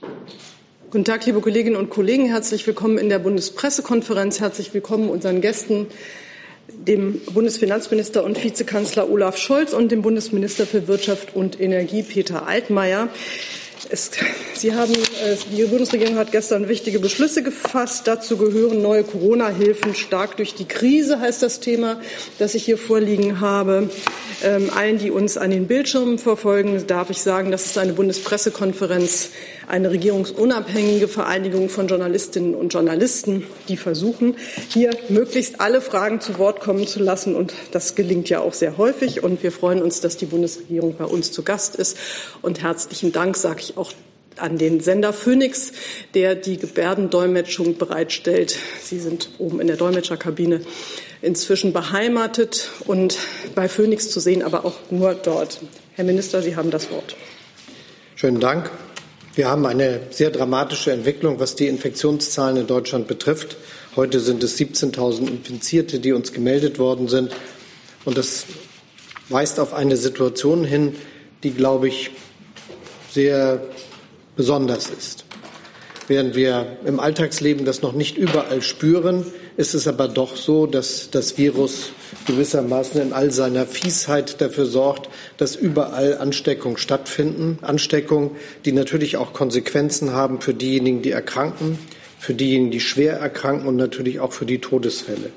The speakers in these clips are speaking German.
Guten Tag, liebe Kolleginnen und Kollegen. Herzlich willkommen in der Bundespressekonferenz. Herzlich willkommen unseren Gästen, dem Bundesfinanzminister und Vizekanzler Olaf Scholz und dem Bundesminister für Wirtschaft und Energie Peter Altmaier. Es, Sie haben, die Bundesregierung hat gestern wichtige Beschlüsse gefasst. Dazu gehören neue Corona-Hilfen stark durch die Krise, heißt das Thema, das ich hier vorliegen habe. Ähm, allen, die uns an den Bildschirmen verfolgen, darf ich sagen, das ist eine Bundespressekonferenz eine regierungsunabhängige Vereinigung von Journalistinnen und Journalisten, die versuchen, hier möglichst alle Fragen zu Wort kommen zu lassen. Und das gelingt ja auch sehr häufig. Und wir freuen uns, dass die Bundesregierung bei uns zu Gast ist. Und herzlichen Dank sage ich auch an den Sender Phoenix, der die Gebärdendolmetschung bereitstellt. Sie sind oben in der Dolmetscherkabine inzwischen beheimatet und bei Phoenix zu sehen, aber auch nur dort. Herr Minister, Sie haben das Wort. Schönen Dank. Wir haben eine sehr dramatische Entwicklung, was die Infektionszahlen in Deutschland betrifft. Heute sind es 17.000 Infizierte, die uns gemeldet worden sind. Und das weist auf eine Situation hin, die, glaube ich, sehr besonders ist. Während wir im Alltagsleben das noch nicht überall spüren, ist es aber doch so, dass das Virus gewissermaßen in all seiner Fiesheit dafür sorgt, dass überall Ansteckungen stattfinden. Ansteckungen, die natürlich auch Konsequenzen haben für diejenigen, die erkranken, für diejenigen, die schwer erkranken und natürlich auch für die Todesfälle.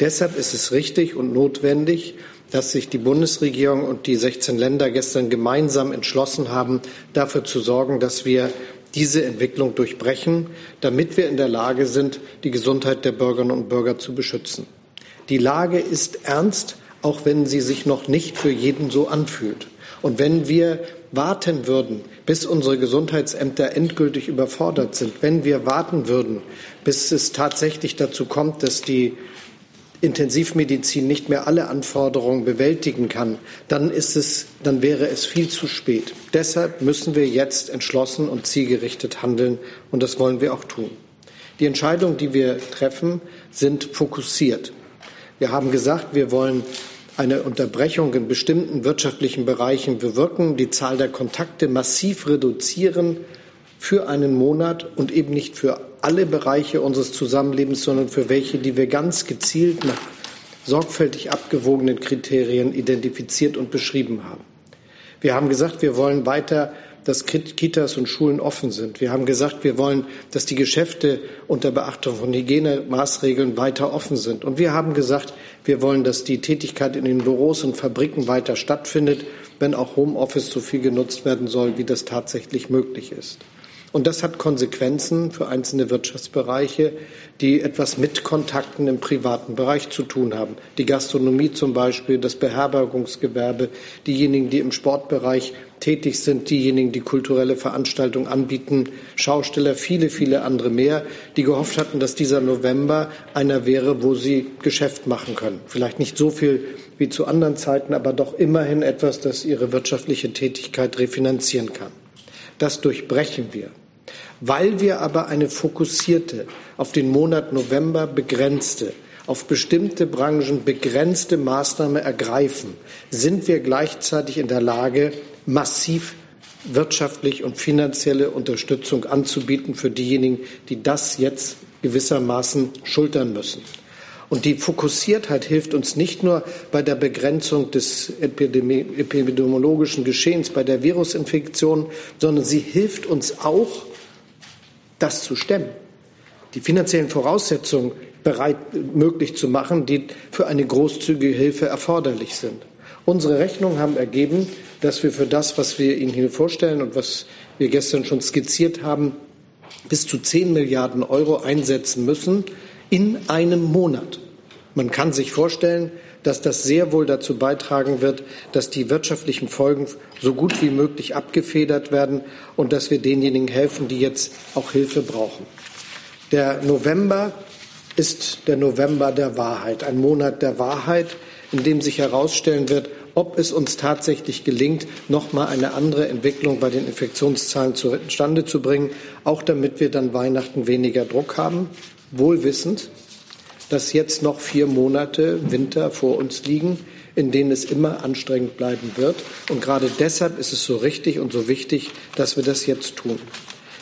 Deshalb ist es richtig und notwendig, dass sich die Bundesregierung und die 16 Länder gestern gemeinsam entschlossen haben, dafür zu sorgen, dass wir diese Entwicklung durchbrechen, damit wir in der Lage sind, die Gesundheit der Bürgerinnen und Bürger zu beschützen. Die Lage ist ernst, auch wenn sie sich noch nicht für jeden so anfühlt. Und wenn wir warten würden, bis unsere Gesundheitsämter endgültig überfordert sind, wenn wir warten würden, bis es tatsächlich dazu kommt, dass die Intensivmedizin nicht mehr alle Anforderungen bewältigen kann, dann ist es, dann wäre es viel zu spät. Deshalb müssen wir jetzt entschlossen und zielgerichtet handeln, und das wollen wir auch tun. Die Entscheidungen, die wir treffen, sind fokussiert. Wir haben gesagt, wir wollen eine Unterbrechung in bestimmten wirtschaftlichen Bereichen bewirken, die Zahl der Kontakte massiv reduzieren für einen Monat und eben nicht für alle Bereiche unseres Zusammenlebens, sondern für welche, die wir ganz gezielt nach sorgfältig abgewogenen Kriterien identifiziert und beschrieben haben. Wir haben gesagt, wir wollen weiter dass Kitas und Schulen offen sind. Wir haben gesagt, wir wollen, dass die Geschäfte unter Beachtung von Hygienemaßregeln weiter offen sind. Und wir haben gesagt, wir wollen, dass die Tätigkeit in den Büros und Fabriken weiter stattfindet, wenn auch Homeoffice so viel genutzt werden soll, wie das tatsächlich möglich ist. Und das hat Konsequenzen für einzelne Wirtschaftsbereiche, die etwas mit Kontakten im privaten Bereich zu tun haben. Die Gastronomie zum Beispiel, das Beherbergungsgewerbe, diejenigen, die im Sportbereich tätig sind, diejenigen, die kulturelle Veranstaltungen anbieten, Schausteller, viele, viele andere mehr, die gehofft hatten, dass dieser November einer wäre, wo sie Geschäft machen können. Vielleicht nicht so viel wie zu anderen Zeiten, aber doch immerhin etwas, das ihre wirtschaftliche Tätigkeit refinanzieren kann. Das durchbrechen wir. Weil wir aber eine fokussierte, auf den Monat November begrenzte, auf bestimmte Branchen begrenzte Maßnahme ergreifen, sind wir gleichzeitig in der Lage, massiv wirtschaftlich und finanzielle Unterstützung anzubieten für diejenigen, die das jetzt gewissermaßen schultern müssen. Und die Fokussiertheit hilft uns nicht nur bei der Begrenzung des epidemiologischen Geschehens, bei der Virusinfektion, sondern sie hilft uns auch, das zu stemmen. Die finanziellen Voraussetzungen bereit möglich zu machen, die für eine großzügige Hilfe erforderlich sind. Unsere Rechnungen haben ergeben, dass wir für das, was wir Ihnen hier vorstellen und was wir gestern schon skizziert haben, bis zu 10 Milliarden Euro einsetzen müssen in einem Monat. Man kann sich vorstellen, dass das sehr wohl dazu beitragen wird, dass die wirtschaftlichen Folgen so gut wie möglich abgefedert werden und dass wir denjenigen helfen, die jetzt auch Hilfe brauchen. Der November ist der November der Wahrheit, ein Monat der Wahrheit, in dem sich herausstellen wird, ob es uns tatsächlich gelingt, noch mal eine andere Entwicklung bei den Infektionszahlen zustande zu bringen, auch damit wir dann Weihnachten weniger Druck haben, wohl wissend, dass jetzt noch vier Monate Winter vor uns liegen, in denen es immer anstrengend bleiben wird. Und gerade deshalb ist es so richtig und so wichtig, dass wir das jetzt tun.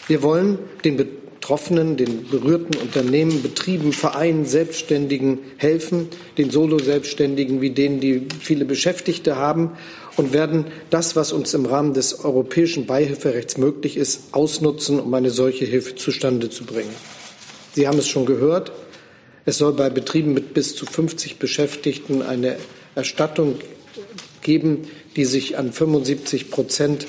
Wir wollen den Betroffenen, den berührten Unternehmen, Betrieben, Vereinen, Selbstständigen helfen, den Solo-Selbstständigen wie denen, die viele Beschäftigte haben und werden das, was uns im Rahmen des europäischen Beihilferechts möglich ist, ausnutzen, um eine solche Hilfe zustande zu bringen. Sie haben es schon gehört. Es soll bei Betrieben mit bis zu 50 Beschäftigten eine Erstattung geben, die sich an 75 Prozent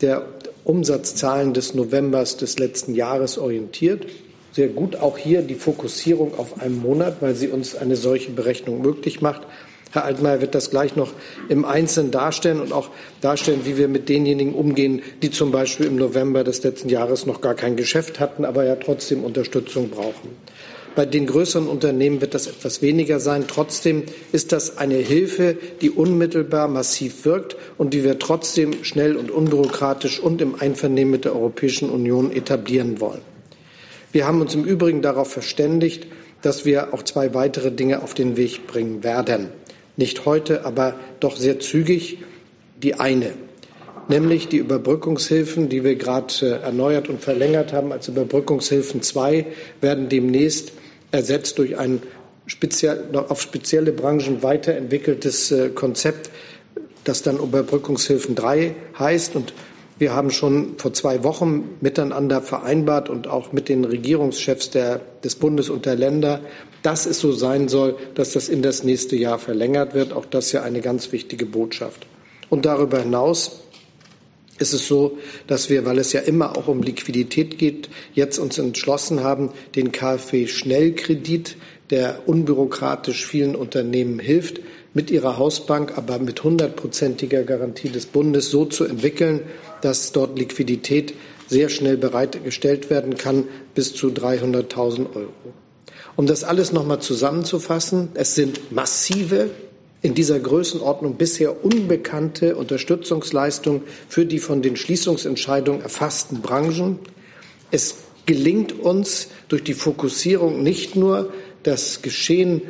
der Umsatzzahlen des Novembers des letzten Jahres orientiert. Sehr gut auch hier die Fokussierung auf einen Monat, weil sie uns eine solche Berechnung möglich macht. Herr Altmaier wird das gleich noch im Einzelnen darstellen und auch darstellen, wie wir mit denjenigen umgehen, die zum Beispiel im November des letzten Jahres noch gar kein Geschäft hatten, aber ja trotzdem Unterstützung brauchen. Bei den größeren Unternehmen wird das etwas weniger sein. Trotzdem ist das eine Hilfe, die unmittelbar massiv wirkt und die wir trotzdem schnell und unbürokratisch und im Einvernehmen mit der Europäischen Union etablieren wollen. Wir haben uns im Übrigen darauf verständigt, dass wir auch zwei weitere Dinge auf den Weg bringen werden. Nicht heute, aber doch sehr zügig. Die eine, nämlich die Überbrückungshilfen, die wir gerade äh, erneuert und verlängert haben als Überbrückungshilfen 2, werden demnächst ersetzt durch ein speziell, auf spezielle Branchen weiterentwickeltes äh, Konzept, das dann Überbrückungshilfen 3 heißt. Und wir haben schon vor zwei Wochen miteinander vereinbart und auch mit den Regierungschefs der, des Bundes und der Länder, dass es so sein soll, dass das in das nächste Jahr verlängert wird. Auch das ist ja eine ganz wichtige Botschaft. Und darüber hinaus ist es so, dass wir, weil es ja immer auch um Liquidität geht, jetzt uns entschlossen haben, den KfW-Schnellkredit, der unbürokratisch vielen Unternehmen hilft, mit ihrer Hausbank, aber mit hundertprozentiger Garantie des Bundes so zu entwickeln, dass dort Liquidität sehr schnell bereitgestellt werden kann, bis zu 300.000 Euro. Um das alles noch mal zusammenzufassen, es sind massive in dieser Größenordnung bisher unbekannte Unterstützungsleistung für die von den Schließungsentscheidungen erfassten Branchen. Es gelingt uns durch die Fokussierung nicht nur, das Geschehen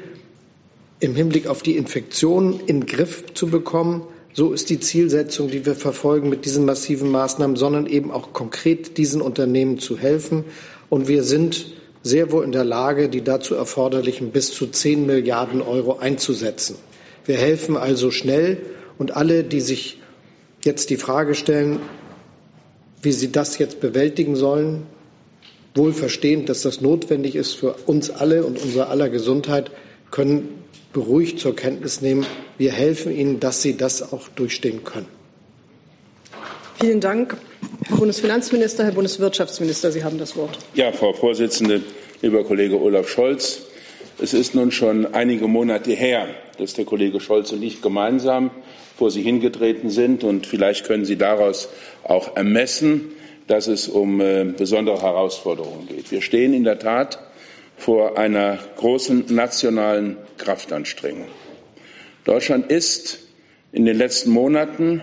im Hinblick auf die Infektion in den Griff zu bekommen, so ist die Zielsetzung, die wir verfolgen mit diesen massiven Maßnahmen, sondern eben auch konkret diesen Unternehmen zu helfen. Und wir sind sehr wohl in der Lage, die dazu erforderlichen bis zu 10 Milliarden Euro einzusetzen. Wir helfen also schnell und alle, die sich jetzt die Frage stellen, wie sie das jetzt bewältigen sollen, wohl verstehend, dass das notwendig ist für uns alle und unsere aller Gesundheit, können beruhigt zur Kenntnis nehmen, wir helfen ihnen, dass sie das auch durchstehen können. Vielen Dank, Herr Bundesfinanzminister, Herr Bundeswirtschaftsminister. Sie haben das Wort. Ja, Frau Vorsitzende, lieber Kollege Olaf Scholz, es ist nun schon einige Monate her, dass der Kollege Scholz und ich gemeinsam vor Sie hingetreten sind. Und vielleicht können Sie daraus auch ermessen, dass es um äh, besondere Herausforderungen geht. Wir stehen in der Tat vor einer großen nationalen Kraftanstrengung. Deutschland ist in den letzten Monaten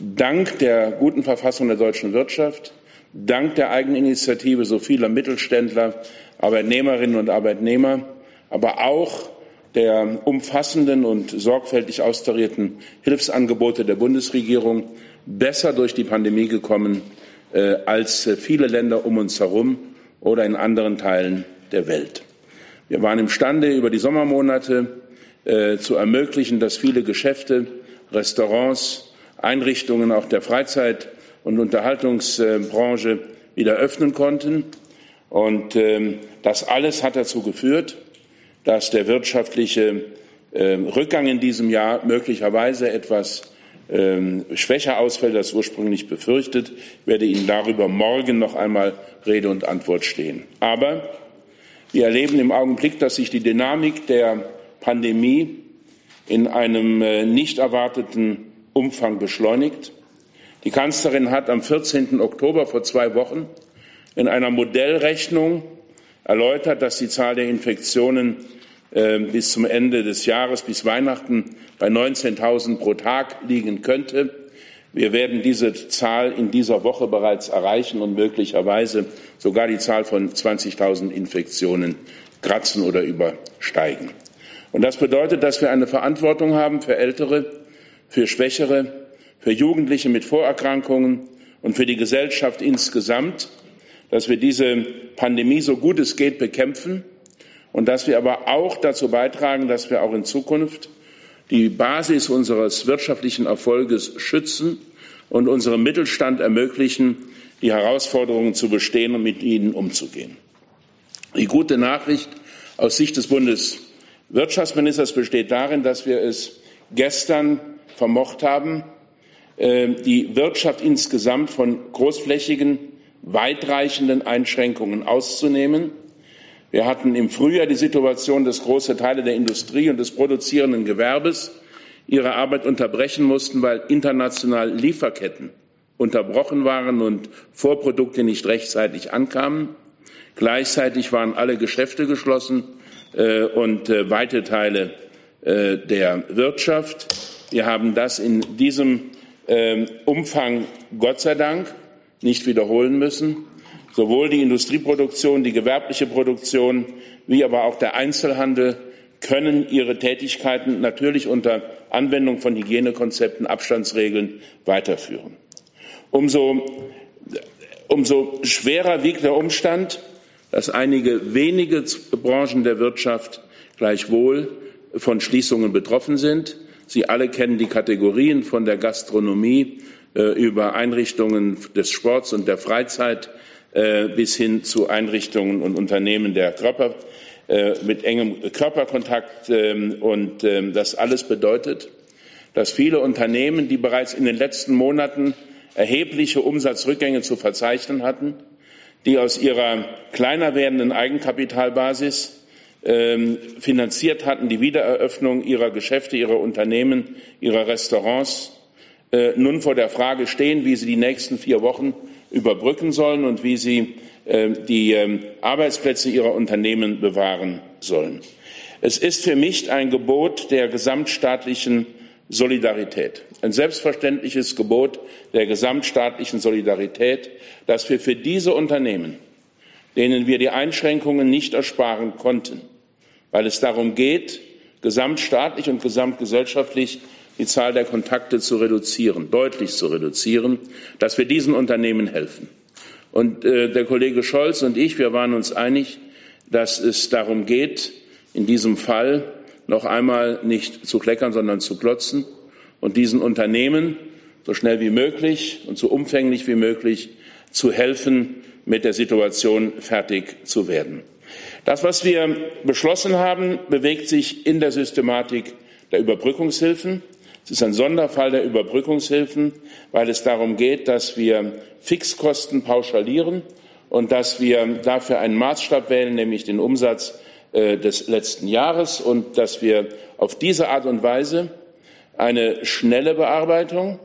dank der guten Verfassung der deutschen Wirtschaft, dank der Eigeninitiative so vieler Mittelständler, Arbeitnehmerinnen und Arbeitnehmer, aber auch der umfassenden und sorgfältig austarierten Hilfsangebote der Bundesregierung besser durch die Pandemie gekommen äh, als äh, viele Länder um uns herum oder in anderen Teilen der Welt. Wir waren imstande, über die Sommermonate äh, zu ermöglichen, dass viele Geschäfte, Restaurants, Einrichtungen auch der Freizeit- und Unterhaltungsbranche wieder öffnen konnten. Und ähm, das alles hat dazu geführt, dass der wirtschaftliche ähm, Rückgang in diesem Jahr möglicherweise etwas ähm, schwächer ausfällt als ursprünglich befürchtet. Ich werde Ihnen darüber morgen noch einmal Rede und Antwort stehen. Aber wir erleben im Augenblick, dass sich die Dynamik der Pandemie in einem äh, nicht erwarteten Umfang beschleunigt. Die Kanzlerin hat am 14. Oktober vor zwei Wochen in einer Modellrechnung erläutert, dass die Zahl der Infektionen bis zum Ende des Jahres, bis Weihnachten bei 19.000 pro Tag liegen könnte. Wir werden diese Zahl in dieser Woche bereits erreichen und möglicherweise sogar die Zahl von 20.000 Infektionen kratzen oder übersteigen. Und das bedeutet, dass wir eine Verantwortung haben für Ältere, für Schwächere, für Jugendliche mit Vorerkrankungen und für die Gesellschaft insgesamt, dass wir diese Pandemie so gut es geht bekämpfen und dass wir aber auch dazu beitragen, dass wir auch in Zukunft die Basis unseres wirtschaftlichen Erfolges schützen und unserem Mittelstand ermöglichen, die Herausforderungen zu bestehen und mit ihnen umzugehen. Die gute Nachricht aus Sicht des Bundeswirtschaftsministers besteht darin, dass wir es gestern vermocht haben, äh, die Wirtschaft insgesamt von großflächigen, weitreichenden Einschränkungen auszunehmen. Wir hatten im Frühjahr die Situation, dass große Teile der Industrie und des produzierenden Gewerbes ihre Arbeit unterbrechen mussten, weil international Lieferketten unterbrochen waren und Vorprodukte nicht rechtzeitig ankamen. Gleichzeitig waren alle Geschäfte geschlossen äh, und äh, weite Teile äh, der Wirtschaft. Wir haben das in diesem äh, Umfang Gott sei Dank nicht wiederholen müssen. Sowohl die Industrieproduktion, die gewerbliche Produktion wie aber auch der Einzelhandel können ihre Tätigkeiten natürlich unter Anwendung von Hygienekonzepten, Abstandsregeln weiterführen. Umso, umso schwerer wiegt der Umstand, dass einige wenige Branchen der Wirtschaft gleichwohl von Schließungen betroffen sind. Sie alle kennen die Kategorien von der Gastronomie äh, über Einrichtungen des Sports und der Freizeit bis hin zu Einrichtungen und Unternehmen der Körper äh, mit engem Körperkontakt. Ähm, und ähm, das alles bedeutet, dass viele Unternehmen, die bereits in den letzten Monaten erhebliche Umsatzrückgänge zu verzeichnen hatten, die aus ihrer kleiner werdenden Eigenkapitalbasis ähm, finanziert hatten, die Wiedereröffnung ihrer Geschäfte, ihrer Unternehmen, ihrer Restaurants, äh, nun vor der Frage stehen, wie sie die nächsten vier Wochen überbrücken sollen und wie sie äh, die äh, Arbeitsplätze ihrer Unternehmen bewahren sollen. Es ist für mich ein Gebot der gesamtstaatlichen Solidarität, ein selbstverständliches Gebot der gesamtstaatlichen Solidarität, dass wir für diese Unternehmen, denen wir die Einschränkungen nicht ersparen konnten, weil es darum geht, gesamtstaatlich und gesamtgesellschaftlich die Zahl der Kontakte zu reduzieren, deutlich zu reduzieren, dass wir diesen Unternehmen helfen. Und äh, der Kollege Scholz und ich, wir waren uns einig, dass es darum geht, in diesem Fall noch einmal nicht zu kleckern, sondern zu klotzen und diesen Unternehmen so schnell wie möglich und so umfänglich wie möglich zu helfen, mit der Situation fertig zu werden. Das, was wir beschlossen haben, bewegt sich in der Systematik der Überbrückungshilfen. Es ist ein Sonderfall der Überbrückungshilfen, weil es darum geht, dass wir Fixkosten pauschalieren und dass wir dafür einen Maßstab wählen, nämlich den Umsatz äh, des letzten Jahres und dass wir auf diese Art und Weise eine schnelle Bearbeitung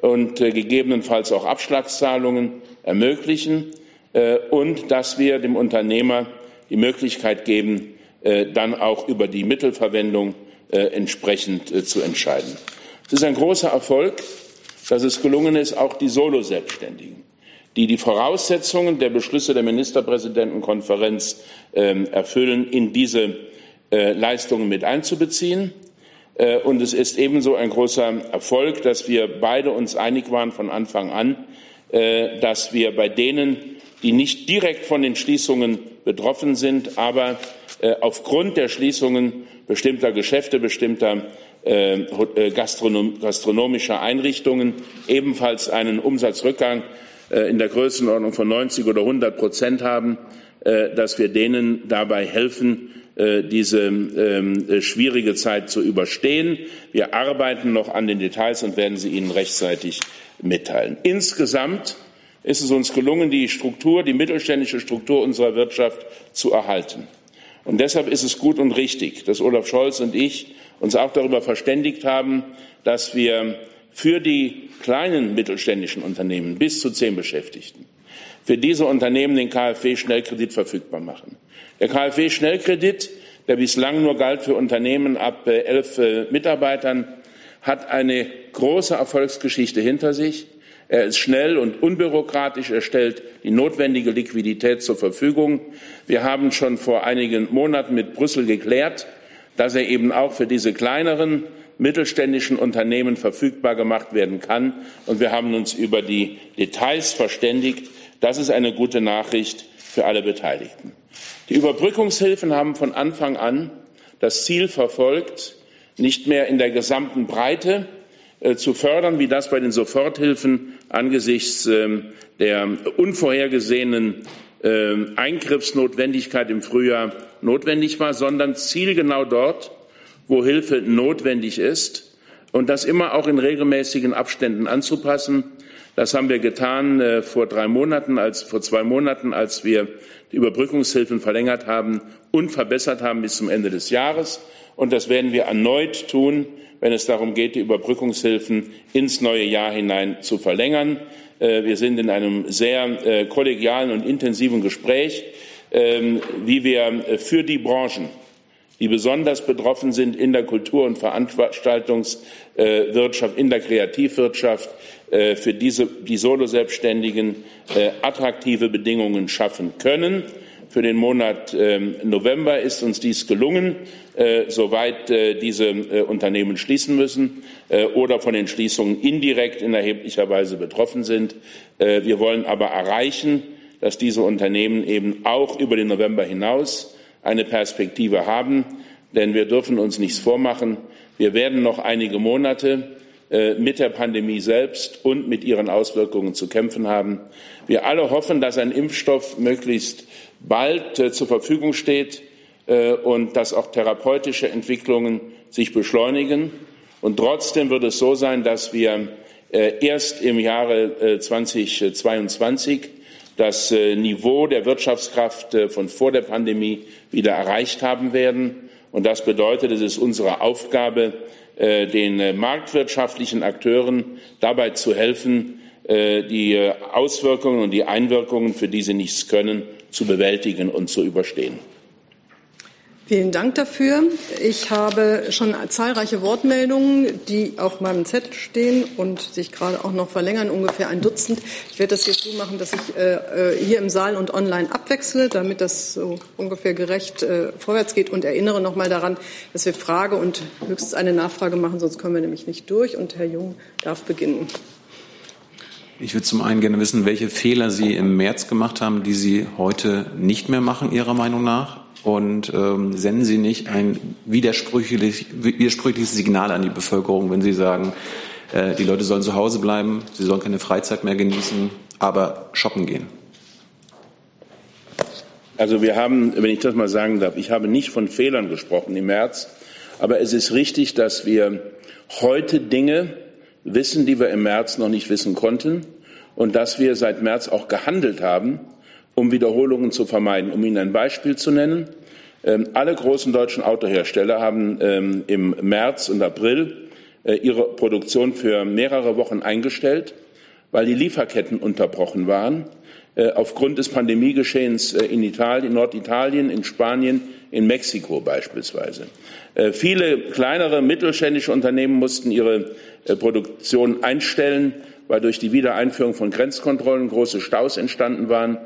und äh, gegebenenfalls auch Abschlagszahlungen ermöglichen äh, und dass wir dem Unternehmer die Möglichkeit geben, dann auch über die Mittelverwendung entsprechend zu entscheiden. Es ist ein großer Erfolg, dass es gelungen ist, auch die Solo-Selbstständigen, die die Voraussetzungen der Beschlüsse der Ministerpräsidentenkonferenz äh, erfüllen, in diese äh, Leistungen mit einzubeziehen. Äh, und es ist ebenso ein großer Erfolg, dass wir beide uns einig waren von Anfang an, äh, dass wir bei denen, die nicht direkt von den Schließungen betroffen sind, aber äh, aufgrund der Schließungen bestimmter Geschäfte, bestimmter äh, äh, Gastronom gastronomischer Einrichtungen ebenfalls einen Umsatzrückgang äh, in der Größenordnung von 90 oder 100 Prozent haben, dass wir denen dabei helfen, diese ähm, schwierige Zeit zu überstehen. Wir arbeiten noch an den Details und werden sie Ihnen rechtzeitig mitteilen. Insgesamt ist es uns gelungen, die Struktur, die mittelständische Struktur unserer Wirtschaft zu erhalten. Und deshalb ist es gut und richtig, dass Olaf Scholz und ich uns auch darüber verständigt haben, dass wir für die kleinen mittelständischen Unternehmen bis zu zehn Beschäftigten, für diese Unternehmen den KfW-Schnellkredit verfügbar machen. Der KfW-Schnellkredit, der bislang nur galt für Unternehmen ab äh, elf äh, Mitarbeitern, hat eine große Erfolgsgeschichte hinter sich. Er ist schnell und unbürokratisch. Er stellt die notwendige Liquidität zur Verfügung. Wir haben schon vor einigen Monaten mit Brüssel geklärt, dass er eben auch für diese kleineren mittelständischen Unternehmen verfügbar gemacht werden kann. Und wir haben uns über die Details verständigt, Das ist eine gute Nachricht für alle Beteiligten. Die Überbrückungshilfen haben von Anfang an das Ziel verfolgt, nicht mehr in der gesamten Breite zu fördern, wie das bei den Soforthilfen angesichts äh, der unvorhergesehenen äh, Eingriffsnotwendigkeit im Frühjahr notwendig war, sondern zielgenau dort, wo Hilfe notwendig ist und das immer auch in regelmäßigen Abständen anzupassen. Das haben wir getan äh, vor drei Monaten, als vor zwei Monaten, als wir die Überbrückungshilfen verlängert haben und verbessert haben bis zum Ende des Jahres. Und das werden wir erneut tun, wenn es darum geht, die Überbrückungshilfen ins neue Jahr hinein zu verlängern. Äh, wir sind in einem sehr äh, kollegialen und intensiven Gespräch, ähm, wie wir äh, für die Branchen, die besonders betroffen sind in der Kultur- und Veranstaltungswirtschaft, in der Kreativwirtschaft, für diese, die Soloselbstständigen attraktive Bedingungen schaffen können. Für den Monat ähm, November ist uns dies gelungen, äh, soweit äh, diese äh, Unternehmen schließen müssen oder von den Schließungen indirekt in erheblicher Weise betroffen sind. Wir wollen aber erreichen, dass diese Unternehmen eben auch über den November hinaus eine Perspektive haben. Denn wir dürfen uns nichts vormachen. Wir werden noch einige Monate mit der Pandemie selbst und mit ihren Auswirkungen zu kämpfen haben. Wir alle hoffen, dass ein Impfstoff möglichst bald äh, zur Verfügung steht äh, und dass auch therapeutische Entwicklungen sich beschleunigen. Und trotzdem wird es so sein, dass wir äh, erst im Jahre 2022 äh, das äh, Niveau der Wirtschaftskraft von vor der Pandemie wieder erreicht haben werden. Und das bedeutet, es ist unsere Aufgabe, den marktwirtschaftlichen Akteuren dabei zu helfen, die Auswirkungen und die Einwirkungen, für die sie nichts können, zu bewältigen und zu überstehen. Vielen Dank dafür. Ich habe schon zahlreiche Wortmeldungen, die auf meinem Zettel stehen und sich gerade auch noch verlängern, ungefähr ein Dutzend. Ich werde das jetzt so machen, dass ich äh, äh, hier im Saal und online abwechsle, damit das so ungefähr gerecht äh, vorwärts geht und erinnere noch mal daran, dass wir Frage und höchstens eine Nachfrage machen, sonst kommen wir nämlich nicht durch. Und Herr Jung darf beginnen. Ich würde zum einen gerne wissen, welche Fehler Sie im März gemacht haben, die Sie heute nicht mehr machen, Ihrer Meinung nach. Und ähm, senden Sie nicht ein widersprüchlich, widersprüchliches Signal an die Bevölkerung, wenn Sie sagen, äh, die Leute sollen zu Hause bleiben, sie sollen keine Freizeit mehr genießen, aber shoppen gehen? Also wir haben, wenn ich das mal sagen darf, ich habe nicht von Fehlern gesprochen im März, aber es ist richtig, dass wir heute Dinge wissen, die wir im März noch nicht wissen konnten und dass wir seit März auch gehandelt haben, um Wiederholungen zu vermeiden. Um Ihnen ein Beispiel zu nennen. Ähm, alle großen deutschen Autohersteller haben ähm, im März und April äh, ihre Produktion für mehrere Wochen eingestellt, weil die Lieferketten unterbrochen waren. Äh, aufgrund des Pandemiegeschehens äh, in Italien, Norditalien, in Spanien, in Mexiko beispielsweise. Äh, viele kleinere mittelständische Unternehmen mussten ihre Produktion einstellen, weil durch die Wiedereinführung von Grenzkontrollen große Staus entstanden waren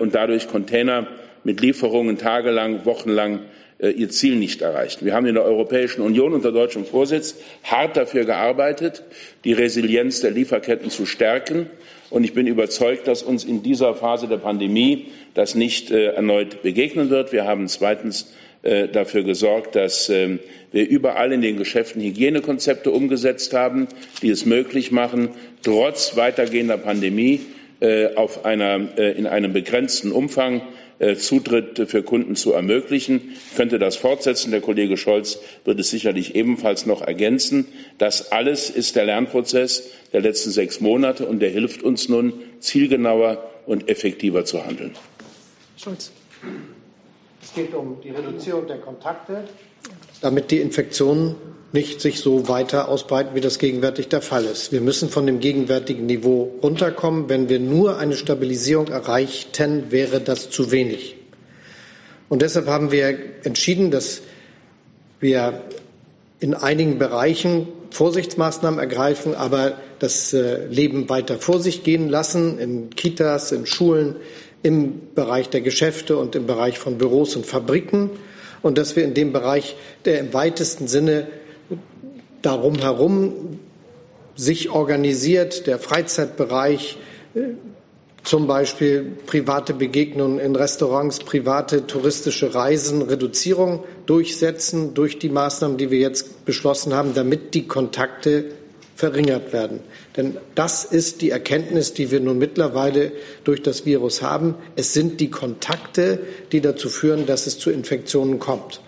und dadurch Container mit Lieferungen tagelang, wochenlang ihr Ziel nicht erreichten. Wir haben in der Europäischen Union unter deutschem Vorsitz hart dafür gearbeitet, die Resilienz der Lieferketten zu stärken. Und ich bin überzeugt, dass uns in dieser Phase der Pandemie das nicht äh, erneut begegnen wird. Wir haben zweitens äh, dafür gesorgt, dass äh, wir überall in den Geschäften Hygienekonzepte umgesetzt haben, die es möglich machen, trotz weitergehender Pandemie äh, auf einer, äh, in einem begrenzten Umfang Zutritt für Kunden zu ermöglichen. Ich könnte das fortsetzen. Der Kollege Scholz wird es sicherlich ebenfalls noch ergänzen. Das alles ist der Lernprozess der letzten sechs Monate und der hilft uns nun, zielgenauer und effektiver zu handeln. Scholz. Es geht um die Reduzierung der Kontakte, damit die Infektionen nicht sich so weiter ausbreiten, wie das gegenwärtig der Fall ist. Wir müssen von dem gegenwärtigen Niveau runterkommen. Wenn wir nur eine Stabilisierung erreichten, wäre das zu wenig. Und deshalb haben wir entschieden, dass wir in einigen Bereichen Vorsichtsmaßnahmen ergreifen, aber das äh, Leben weiter vor sich gehen lassen, in Kitas, in Schulen, im Bereich der Geschäfte und im Bereich von Büros und Fabriken und dass wir in dem Bereich, der im weitesten Sinne darum herum sich organisiert, der Freizeitbereich, äh, zum Beispiel private Begegnungen in Restaurants, private touristische Reisen, Reduzierung durchsetzen durch die Maßnahmen, die wir jetzt beschlossen haben, damit die Kontakte verringert werden. Denn das ist die Erkenntnis, die wir nun mittlerweile durch das Virus haben. Es sind die Kontakte, die dazu führen, dass es zu Infektionen kommt.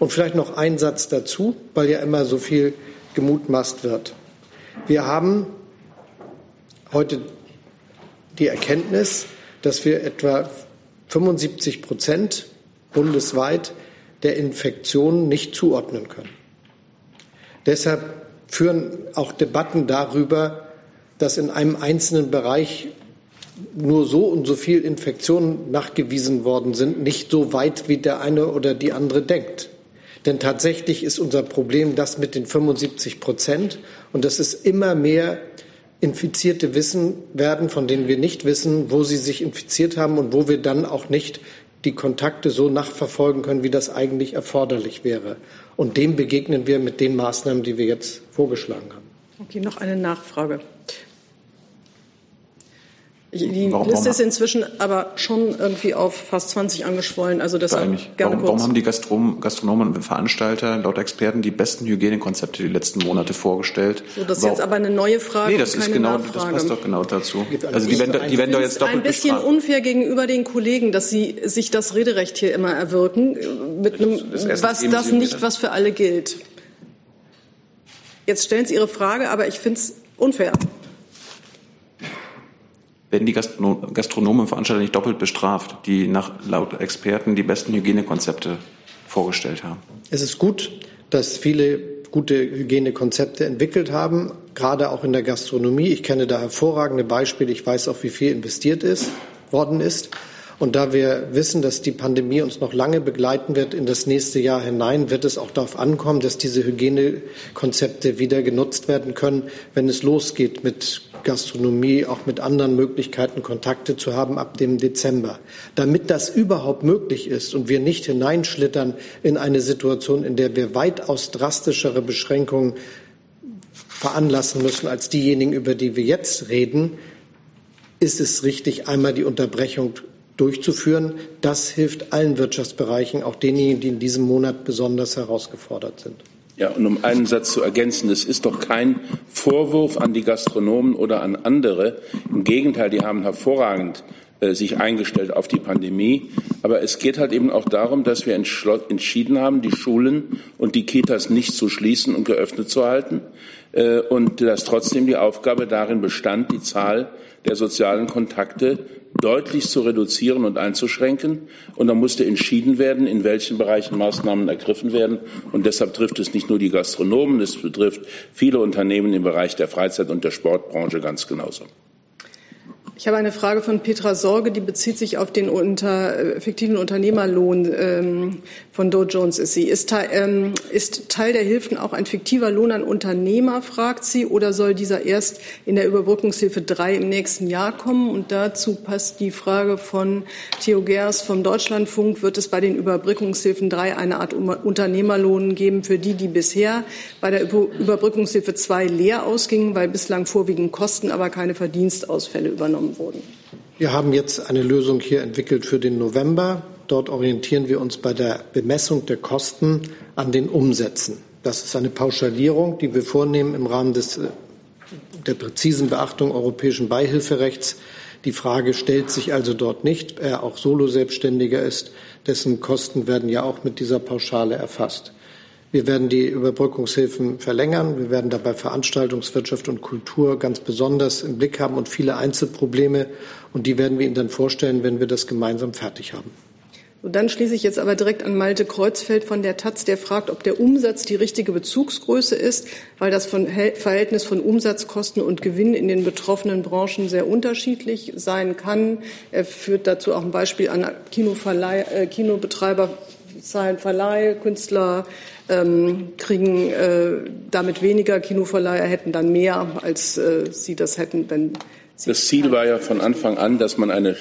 Und vielleicht noch ein Satz dazu, weil ja immer so viel gemutmaßt wird. Wir haben heute die Erkenntnis, dass wir etwa 75 Prozent bundesweit der Infektionen nicht zuordnen können. Deshalb führen auch Debatten darüber, dass in einem einzelnen Bereich nur so und so viel Infektionen nachgewiesen worden sind, nicht so weit, wie der eine oder die andere denkt. Denn tatsächlich ist unser Problem das mit den 75 Prozent und das ist immer mehr Infizierte wissen werden, von denen wir nicht wissen, wo sie sich infiziert haben und wo wir dann auch nicht die Kontakte so nachverfolgen können, wie das eigentlich erforderlich wäre. Und dem begegnen wir mit den Maßnahmen, die wir jetzt vorgeschlagen haben. Okay, noch eine Nachfrage. Die warum, Liste ist inzwischen aber schon irgendwie auf fast 20 angeschwollen. Also deshalb gerne warum, warum haben die Gastrom Gastronomen und Veranstalter laut Experten die besten Hygienekonzepte die letzten Monate vorgestellt? So, das ist jetzt aber eine neue Frage. Nee, das ist genau, Nachfrage. das passt doch genau dazu. Also die werden, die werden doch jetzt doppelt Ein bisschen bestraft. unfair gegenüber den Kollegen, dass sie sich das Rederecht hier immer erwirken, mit einem, was das nicht, was für alle gilt. Jetzt stellen Sie Ihre Frage, aber ich finde es unfair werden die Gastronomen und Veranstalter nicht doppelt bestraft, die nach laut Experten die besten Hygienekonzepte vorgestellt haben. Es ist gut, dass viele gute Hygienekonzepte entwickelt haben, gerade auch in der Gastronomie. Ich kenne da hervorragende Beispiele. Ich weiß auch, wie viel investiert ist, worden ist. Und da wir wissen, dass die Pandemie uns noch lange begleiten wird in das nächste Jahr hinein, wird es auch darauf ankommen, dass diese Hygienekonzepte wieder genutzt werden können, wenn es losgeht mit Gastronomie, auch mit anderen Möglichkeiten Kontakte zu haben ab dem Dezember. Damit das überhaupt möglich ist und wir nicht hineinschlittern in eine Situation, in der wir weitaus drastischere Beschränkungen veranlassen müssen als diejenigen, über die wir jetzt reden, ist es richtig, einmal die Unterbrechung durchzuführen. Das hilft allen Wirtschaftsbereichen, auch denjenigen, die in diesem Monat besonders herausgefordert sind. Ja, und um einen Satz zu ergänzen, es ist doch kein Vorwurf an die Gastronomen oder an andere. Im Gegenteil, die haben hervorragend äh, sich eingestellt auf die Pandemie. Aber es geht halt eben auch darum, dass wir entschieden haben, die Schulen und die Kitas nicht zu schließen und geöffnet zu halten. Äh, und dass trotzdem die Aufgabe darin bestand, die Zahl der sozialen Kontakte deutlich zu reduzieren und einzuschränken. Und da musste entschieden werden, in welchen Bereichen Maßnahmen ergriffen werden. Und deshalb trifft es nicht nur die Gastronomen, es betrifft viele Unternehmen im Bereich der Freizeit- und der Sportbranche ganz genauso. Ich habe eine Frage von Petra Sorge, die bezieht sich auf den unter, äh, fiktiven Unternehmerlohn ähm, von Dow Jones. Ist sie ist, ähm, ist Teil der Hilfen auch ein fiktiver Lohn an Unternehmer, fragt sie, oder soll dieser erst in der Überbrückungshilfe 3 im nächsten Jahr kommen? Und dazu passt die Frage von Theo Gers vom Deutschlandfunk. Wird es bei den Überbrückungshilfen 3 eine Art Unternehmerlohn geben für die, die bisher bei der Überbrückungshilfe 2 leer ausgingen, weil bislang vorwiegend Kosten, aber keine Verdienstausfälle übernommen wurden. Wir haben jetzt eine Lösung hier entwickelt für den November. Dort orientieren wir uns bei der Bemessung der Kosten an den Umsätzen. Das ist eine Pauschalierung, die wir vornehmen im Rahmen des, äh, der präzisen Beachtung europäischen Beihilferechts. Die Frage stellt sich also dort nicht. Er auch Solo-Selbstständiger ist, dessen Kosten werden ja auch mit dieser Pauschale erfasst. Wir werden die Überbrückungshilfen verlängern. Wir werden dabei Veranstaltungswirtschaft und Kultur ganz besonders im Blick haben und viele Einzelprobleme. Und die werden wir Ihnen dann vorstellen, wenn wir das gemeinsam fertig haben. Und dann schließe ich jetzt aber direkt an Malte Kreuzfeld von der Taz, der fragt, ob der Umsatz die richtige Bezugsgröße ist, weil das von Verhältnis von Umsatzkosten und Gewinn in den betroffenen Branchen sehr unterschiedlich sein kann. Er führt dazu auch ein Beispiel an Kinoverleih, äh, Kinobetreiber zahlen Verleih, Künstler ähm, kriegen äh, damit weniger, Kinoverleiher hätten dann mehr, als äh, sie das hätten, wenn sie. Das Ziel war ja von Anfang an, dass man eine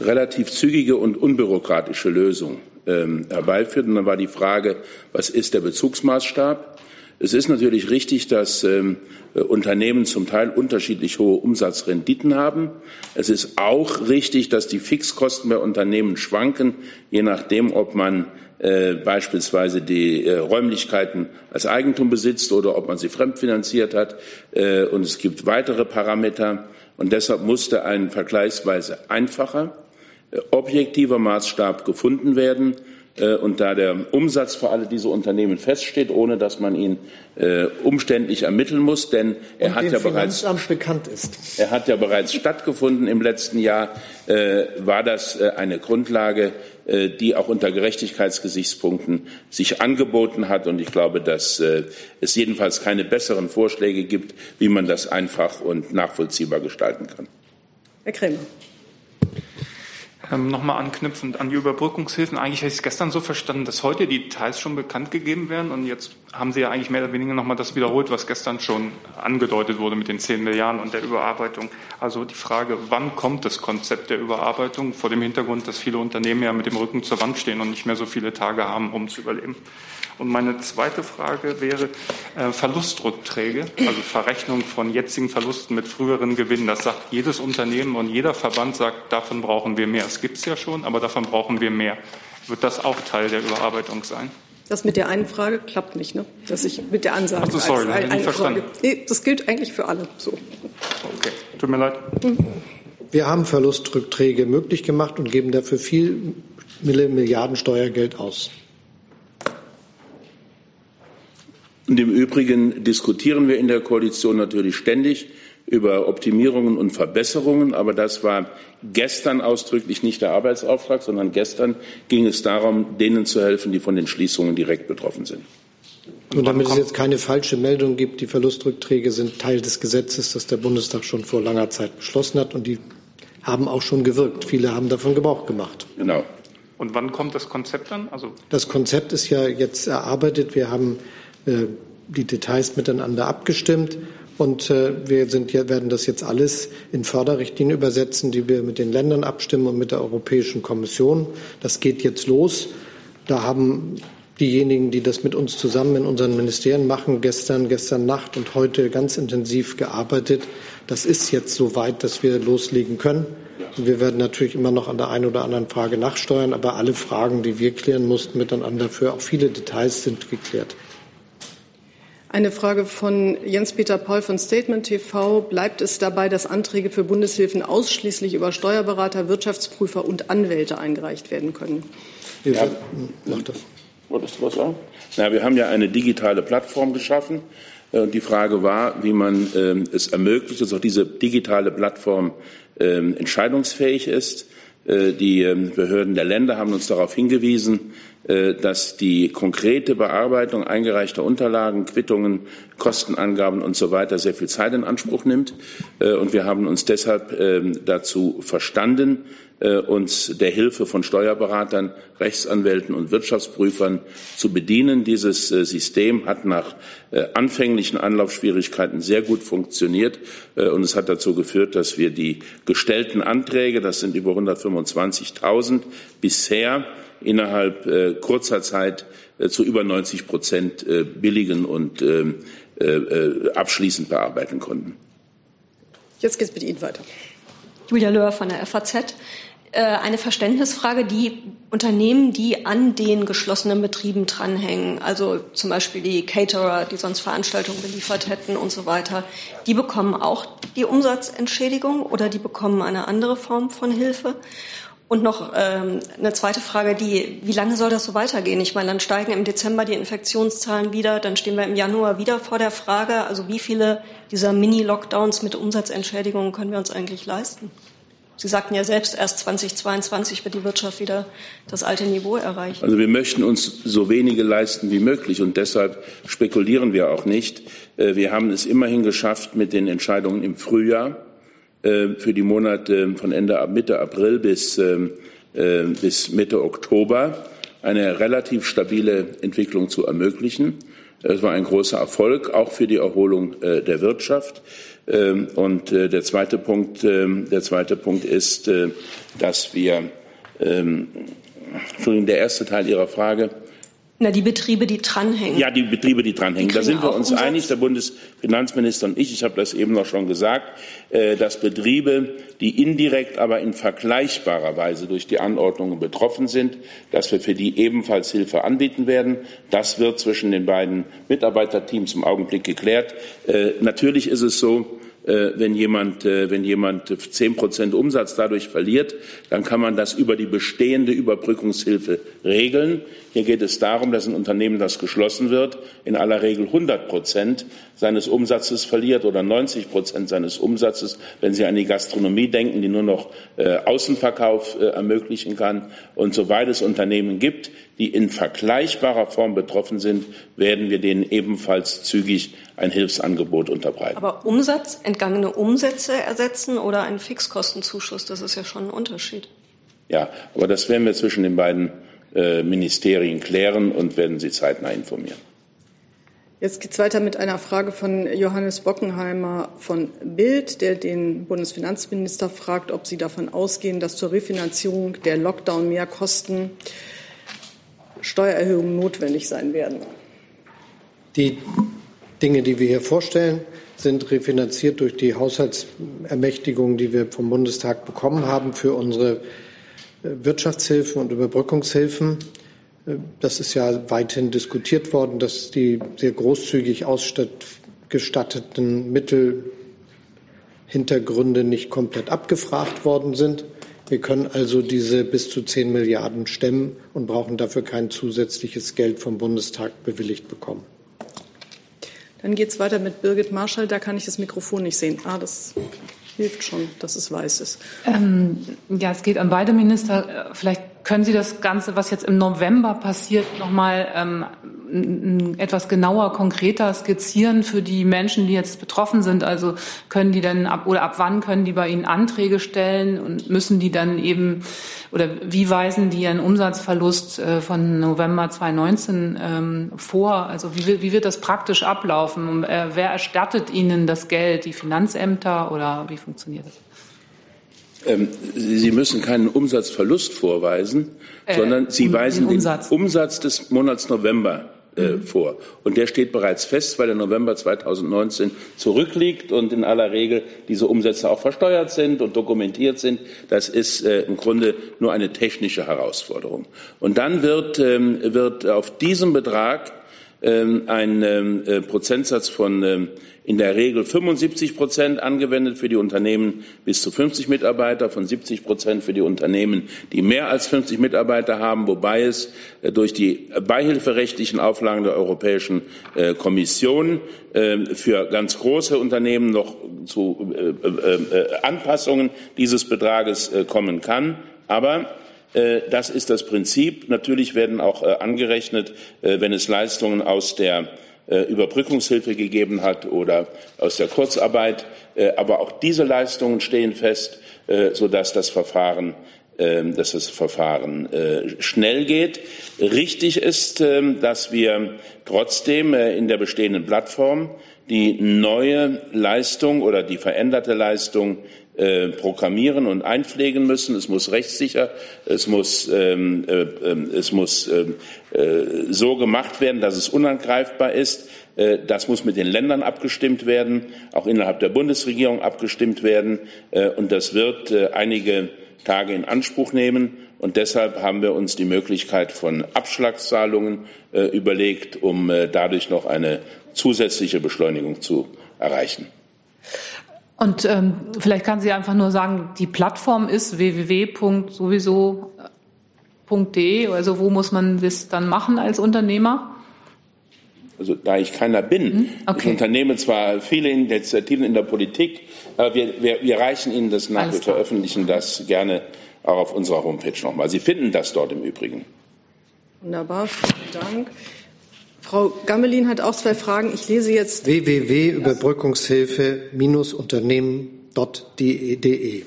relativ zügige und unbürokratische Lösung ähm, herbeiführt. Und dann war die Frage, was ist der Bezugsmaßstab? Es ist natürlich richtig, dass ähm, Unternehmen zum Teil unterschiedlich hohe Umsatzrenditen haben. Es ist auch richtig, dass die Fixkosten bei Unternehmen schwanken, je nachdem, ob man äh, beispielsweise die äh, Räumlichkeiten als Eigentum besitzt oder ob man sie fremdfinanziert hat. Äh, und es gibt weitere Parameter. Und deshalb musste ein vergleichsweise einfacher, äh, objektiver Maßstab gefunden werden. Äh, und da der Umsatz für alle diese Unternehmen feststeht, ohne dass man ihn äh, umständlich ermitteln muss, denn er hat ja bereits bekannt ist. Er hat ja bereits stattgefunden im letzten Jahr, äh, war das äh, eine Grundlage, äh, die auch unter Gerechtigkeitsgesichtspunkten sich angeboten hat. Und ich glaube, dass äh, es jedenfalls keine besseren Vorschläge gibt, wie man das einfach und nachvollziehbar gestalten kann. Herr Krämer. Ähm, Nochmal anknüpfend an die Überbrückungshilfen. Eigentlich habe ich es gestern so verstanden, dass heute die Details schon bekannt gegeben werden und jetzt haben Sie ja eigentlich mehr oder weniger nochmal das wiederholt, was gestern schon angedeutet wurde mit den 10 Milliarden und der Überarbeitung. Also die Frage, wann kommt das Konzept der Überarbeitung vor dem Hintergrund, dass viele Unternehmen ja mit dem Rücken zur Wand stehen und nicht mehr so viele Tage haben, um zu überleben. Und meine zweite Frage wäre äh, Verlustrückträge, also Verrechnung von jetzigen Verlusten mit früheren Gewinnen. Das sagt jedes Unternehmen und jeder Verband sagt, davon brauchen wir mehr. Es gibt es ja schon, aber davon brauchen wir mehr. Wird das auch Teil der Überarbeitung sein? Das mit der einen Frage klappt nicht, ne? Dass ich mit der Ansage. Ach so, sorry, als, eine, eine verstanden. Frage. Nee, das gilt eigentlich für alle. So. Okay, tut mir leid. Wir haben Verlustrückträge möglich gemacht und geben dafür viel Milliarden Steuergeld aus. Und im Übrigen diskutieren wir in der Koalition natürlich ständig über Optimierungen und Verbesserungen. Aber das war gestern ausdrücklich nicht der Arbeitsauftrag, sondern gestern ging es darum, denen zu helfen, die von den Schließungen direkt betroffen sind. Und damit es jetzt keine falsche Meldung gibt, die Verlustrückträge sind Teil des Gesetzes, das der Bundestag schon vor langer Zeit beschlossen hat. Und die haben auch schon gewirkt. Viele haben davon Gebrauch gemacht. Genau. Und wann kommt das Konzept dann? Also das Konzept ist ja jetzt erarbeitet. Wir haben äh, die Details miteinander abgestimmt. Und äh, wir sind, werden das jetzt alles in Förderrichtlinien übersetzen, die wir mit den Ländern abstimmen und mit der Europäischen Kommission. Das geht jetzt los. Da haben diejenigen, die das mit uns zusammen in unseren Ministerien machen, gestern, gestern Nacht und heute ganz intensiv gearbeitet. Das ist jetzt so weit, dass wir loslegen können. Und wir werden natürlich immer noch an der einen oder anderen Frage nachsteuern, aber alle Fragen, die wir klären mussten miteinander, für auch viele Details sind geklärt. Eine Frage von Jens-Peter Paul von Statement TV. Bleibt es dabei, dass Anträge für Bundeshilfen ausschließlich über Steuerberater, Wirtschaftsprüfer und Anwälte eingereicht werden können? Ja, mach das. Wolltest du was sagen? Na, wir haben ja eine digitale Plattform geschaffen. Äh, und die Frage war, wie man ähm, es ermöglicht, dass auch diese digitale Plattform ähm, entscheidungsfähig ist. Äh, die ähm, Behörden der Länder haben uns darauf hingewiesen, dass die konkrete Bearbeitung eingereichter Unterlagen, Quittungen, Kostenangaben und so weiter sehr viel Zeit in Anspruch nimmt. Äh, und wir haben uns deshalb ähm, dazu verstanden, uns der Hilfe von Steuerberatern, Rechtsanwälten und Wirtschaftsprüfern zu bedienen. Dieses System hat nach anfänglichen Anlaufschwierigkeiten sehr gut funktioniert und es hat dazu geführt, dass wir die gestellten Anträge, das sind über 125.000, bisher innerhalb äh, kurzer Zeit äh, zu über 90 Prozent äh, billigen und ähm, äh, äh, abschließend bearbeiten konnten. Jetzt geht es mit Ihnen weiter. Julia Löhr von der FAZ. Äh, eine Verständnisfrage, die Unternehmen, die an den geschlossenen Betrieben dranhängen, also zum Beispiel die Caterer, die sonst Veranstaltungen beliefert hätten und so weiter, die bekommen auch die Umsatzentschädigung oder die bekommen eine andere Form von Hilfe? Und noch ähm, eine zweite Frage, die, wie lange soll das so weitergehen? Ich meine, dann steigen im Dezember die Infektionszahlen wieder, dann stehen wir im Januar wieder vor der Frage, also wie viele dieser Mini-Lockdowns mit Umsatzentschädigungen können wir uns eigentlich leisten? Sie sagten ja selbst, erst 2022 wird die Wirtschaft wieder das alte Niveau erreichen. Also wir möchten uns so wenige leisten wie möglich und deshalb spekulieren wir auch nicht. Äh, wir haben es immerhin geschafft mit den Entscheidungen im Frühjahr für die Monate von Ende Mitte April bis, ähm, äh, bis Mitte Oktober eine relativ stabile Entwicklung zu ermöglichen. Es war ein großer Erfolg, auch für die Erholung äh, der Wirtschaft. Ähm, und der zweite Punkt, ähm, der zweite Punkt ist, dass wir, Entschuldigung, der erste Teil Ihrer Frage, Na, die Betriebe, die dranhängen. Ja, die Betriebe, die dranhängen. Die da sind wir uns Umsatz? einig, der Bundesfinanzminister und ich, ich habe das eben noch schon gesagt, äh, dass Betriebe, die indirekt, aber in vergleichbarer Weise durch die Anordnungen betroffen sind, dass wir für die ebenfalls Hilfe anbieten werden. Das wird zwischen den beiden Mitarbeiterteams im Augenblick geklärt. Äh, natürlich ist es so, wenn jemand, äh, wenn jemand zehn Prozent Umsatz dadurch verliert, dann kann man das über die bestehende Überbrückungshilfe regeln. Hier geht es darum, dass ein Unternehmen, das geschlossen wird, in aller Regel 100 Prozent seines Umsatzes verliert oder 90 Prozent seines Umsatzes, wenn Sie an die Gastronomie denken, die nur noch äh, Außenverkauf ermöglichen kann. Und soweit es Unternehmen gibt, die in vergleichbarer Form betroffen sind, werden wir denen ebenfalls zügig ein Hilfsangebot unterbreiten. Aber Umsatz, entgangene Umsätze ersetzen oder einen Fixkostenzuschuss, das ist ja schon ein Unterschied. Ja, aber das werden wir zwischen den beiden äh, Ministerien klären und werden Sie zeitnah informieren. Jetzt geht es weiter mit einer Frage von Johannes Bockenheimer von Bild, der den Bundesfinanzminister fragt, ob Sie davon ausgehen, dass zur Refinanzierung der Lockdown-Mehrkosten Steuererhöhungen notwendig sein werden. Die Dinge, die wir hier vorstellen, sind refinanziert durch die Haushaltsermächtigungen, die wir vom Bundestag bekommen haben für unsere äh, Wirtschaftshilfen und Überbrückungshilfen. Äh, das ist ja weithin diskutiert worden, dass die sehr großzügig ausgestatteten Mittelhintergründe nicht komplett abgefragt worden sind. Wir können also diese bis zu 10 Milliarden stemmen und brauchen dafür kein zusätzliches Geld vom Bundestag bewilligt bekommen. Dann geht es weiter mit Birgit Marschall. Da kann ich das Mikrofon nicht sehen. Ah, das hilft schon, dass es weiß ist. Ähm, ja, es geht an beide Minister. Vielleicht können Sie das Ganze, was jetzt im November passiert, noch mal ähm, etwas genauer, konkreter skizzieren für die Menschen, die jetzt betroffen sind? Also können die dann ab oder ab wann können die bei Ihnen Anträge stellen und müssen die dann eben oder wie weisen die ihren Umsatzverlust äh, von November 2019 ähm, vor? Also wie, wie wird das praktisch ablaufen? Äh, wer erstattet Ihnen das Geld? Die Finanzämter oder wie funktioniert das? Ähm, Sie müssen keinen Umsatzverlust vorweisen, äh, sondern Sie weisen den Umsatz. den Umsatz des Monats November äh, vor. Und der steht bereits fest, weil der November 2019 zurückliegt und in aller Regel diese Umsätze auch versteuert sind und dokumentiert sind. Das ist äh, im Grunde nur eine technische Herausforderung. Und dann wird, ähm, wird auf diesem Betrag ein ähm, äh, Prozentsatz von ähm, in der Regel 75 Prozent angewendet für die Unternehmen bis zu 50 Mitarbeiter, von 70 Prozent für die Unternehmen, die mehr als 50 Mitarbeiter haben, wobei es äh, durch die beihilferechtlichen Auflagen der Europäischen äh, Kommission für ganz große Unternehmen noch zu Anpassungen dieses Betrages kommen kann. Aber das ist das Prinzip. Natürlich werden auch angerechnet, wenn es Leistungen aus der äh, Überbrückungshilfe gegeben hat oder aus der Kurzarbeit. Äh, aber auch diese Leistungen stehen fest, äh, sodass das Verfahren ähm, dass das Verfahren schnell geht. Richtig ist, ähm, dass wir trotzdem in der bestehenden Plattform die neue Leistung oder die veränderte Leistung äh, programmieren und einpflegen müssen. Es muss rechtssicher, es muss, ähm, äh, ähm, es muss ähm, äh, so gemacht werden, dass es unangreifbar ist. Äh, das muss mit den Ländern abgestimmt werden, auch innerhalb der Bundesregierung abgestimmt werden. Äh, und das wird einige Tage in Anspruch nehmen. Und deshalb haben wir uns die Möglichkeit von Abschlagszahlungen überlegt, um dadurch noch eine zusätzliche Beschleunigung zu erreichen. Und ähm, vielleicht kann sie einfach nur sagen, die Plattform ist www.sowieso.de. Also wo muss man das dann machen als Unternehmer? Also da ich keiner bin, mhm. okay. ich unternehme zwar viele Initiativen in der Politik, aber wir, wir, wir reichen Ihnen das nach, wir veröffentlichen das gerne auch auf unserer Homepage nochmal. Sie finden das dort im Übrigen. Wunderbar, vielen Dank. Frau Gammelin hat auch zwei Fragen. Ich lese jetzt www.überbrückungshilfe-unternehmen.de.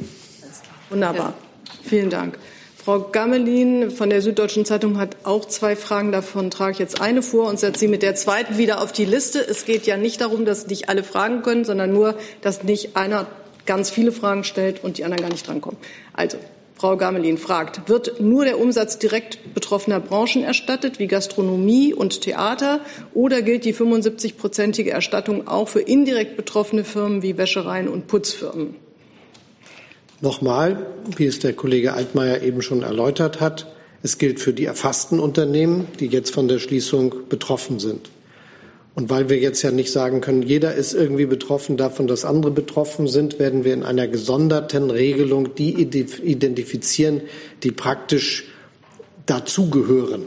Wunderbar. Vielen Dank. Frau Gammelin von der Süddeutschen Zeitung hat auch zwei Fragen. Davon trage ich jetzt eine vor und setze sie mit der zweiten wieder auf die Liste. Es geht ja nicht darum, dass nicht alle fragen können, sondern nur, dass nicht einer ganz viele Fragen stellt und die anderen gar nicht drankommen. Also, Frau Gamelin fragt, wird nur der Umsatz direkt betroffener Branchen erstattet, wie Gastronomie und Theater, oder gilt die 75-prozentige Erstattung auch für indirekt betroffene Firmen wie Wäschereien und Putzfirmen? Nochmal, wie es der Kollege Altmaier eben schon erläutert hat, es gilt für die erfassten Unternehmen, die jetzt von der Schließung betroffen sind. Und weil wir jetzt ja nicht sagen können, jeder ist irgendwie betroffen davon, dass andere betroffen sind, werden wir in einer gesonderten Regelung die identifizieren, die praktisch dazugehören.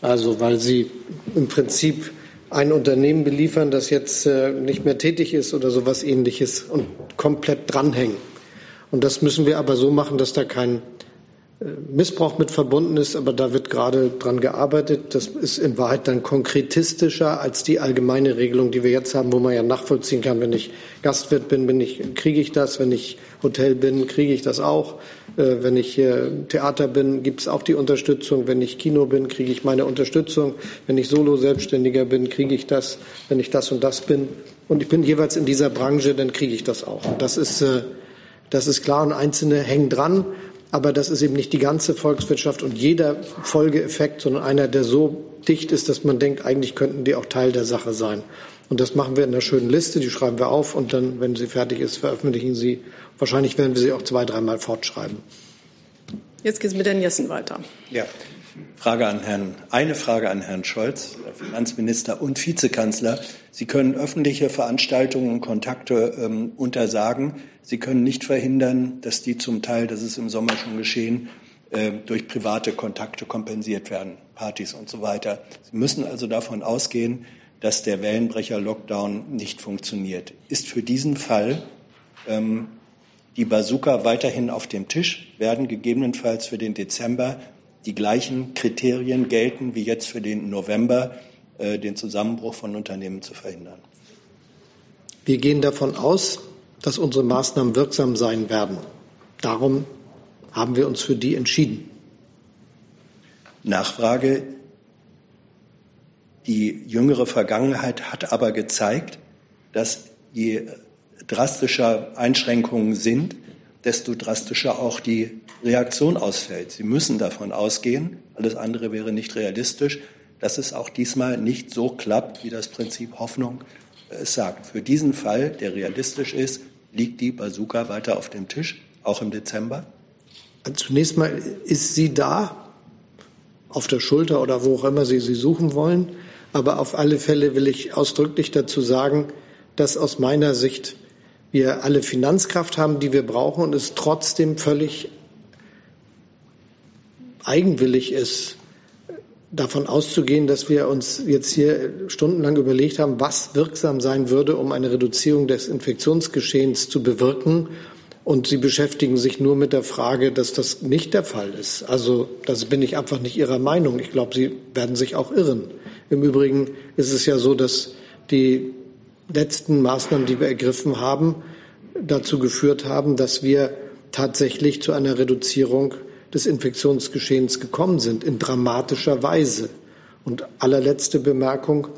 Also weil sie im Prinzip ein Unternehmen beliefern, das jetzt äh, nicht mehr tätig ist oder sowas ähnliches und komplett dranhängen. Und das müssen wir aber so machen, dass da kein Missbrauch mit verbunden ist, aber da wird gerade dran gearbeitet. Das ist in Wahrheit dann konkretistischer als die allgemeine Regelung, die wir jetzt haben, wo man ja nachvollziehen kann, wenn ich Gastwirt bin, bin ich, kriege ich das, wenn ich Hotel bin, kriege ich das auch. Äh, wenn ich Theater bin, gibt es auch die Unterstützung. Wenn ich Kino bin, kriege ich meine Unterstützung. Wenn ich Solo-Selbstständiger bin, kriege ich das. Wenn ich das und das bin und ich bin jeweils in dieser Branche, dann kriege ich das auch. Das ist, äh, das ist klar und Einzelne hängen dran. Aber das ist eben nicht die ganze Volkswirtschaft und jeder Folgeeffekt, sondern einer, der so dicht ist, dass man denkt, eigentlich könnten die auch Teil der Sache sein. Und das machen wir in einer schönen Liste, die schreiben wir auf und dann, wenn sie fertig ist, veröffentlichen sie. Wahrscheinlich werden wir sie auch zwei, dreimal fortschreiben. Jetzt geht es mit Herrn Jessen weiter. Ja. Frage an Herrn, eine Frage an Herrn Scholz, Finanzminister und Vizekanzler. Sie können öffentliche Veranstaltungen und Kontakte ähm, untersagen. Sie können nicht verhindern, dass die zum Teil, das ist im Sommer schon geschehen, äh, durch private Kontakte kompensiert werden, Partys und so weiter. Sie müssen also davon ausgehen, dass der Wellenbrecher-Lockdown nicht funktioniert. Ist für diesen Fall ähm, die Bazooka weiterhin auf dem Tisch? Werden gegebenenfalls für den Dezember die gleichen Kriterien gelten wie jetzt für den November, äh, den Zusammenbruch von Unternehmen zu verhindern? Wir gehen davon aus, dass unsere Maßnahmen wirksam sein werden. Darum haben wir uns für die entschieden. Nachfrage. Die jüngere Vergangenheit hat aber gezeigt, dass je drastischer Einschränkungen sind, desto drastischer auch die Reaktion ausfällt. Sie müssen davon ausgehen, alles andere wäre nicht realistisch, dass es auch diesmal nicht so klappt, wie das Prinzip Hoffnung es sagt. Für diesen Fall, der realistisch ist, Liegt die Bazooka weiter auf dem Tisch, auch im Dezember? Zunächst mal ist sie da, auf der Schulter oder wo auch immer Sie sie suchen wollen. Aber auf alle Fälle will ich ausdrücklich dazu sagen, dass aus meiner Sicht wir alle Finanzkraft haben, die wir brauchen und es trotzdem völlig eigenwillig ist, davon auszugehen, dass wir uns jetzt hier stundenlang überlegt haben, was wirksam sein würde, um eine Reduzierung des Infektionsgeschehens zu bewirken. Und Sie beschäftigen sich nur mit der Frage, dass das nicht der Fall ist. Also das bin ich einfach nicht Ihrer Meinung. Ich glaube, Sie werden sich auch irren. Im Übrigen ist es ja so, dass die letzten Maßnahmen, die wir ergriffen haben, dazu geführt haben, dass wir tatsächlich zu einer Reduzierung des Infektionsgeschehens gekommen sind, in dramatischer Weise. Und allerletzte Bemerkung.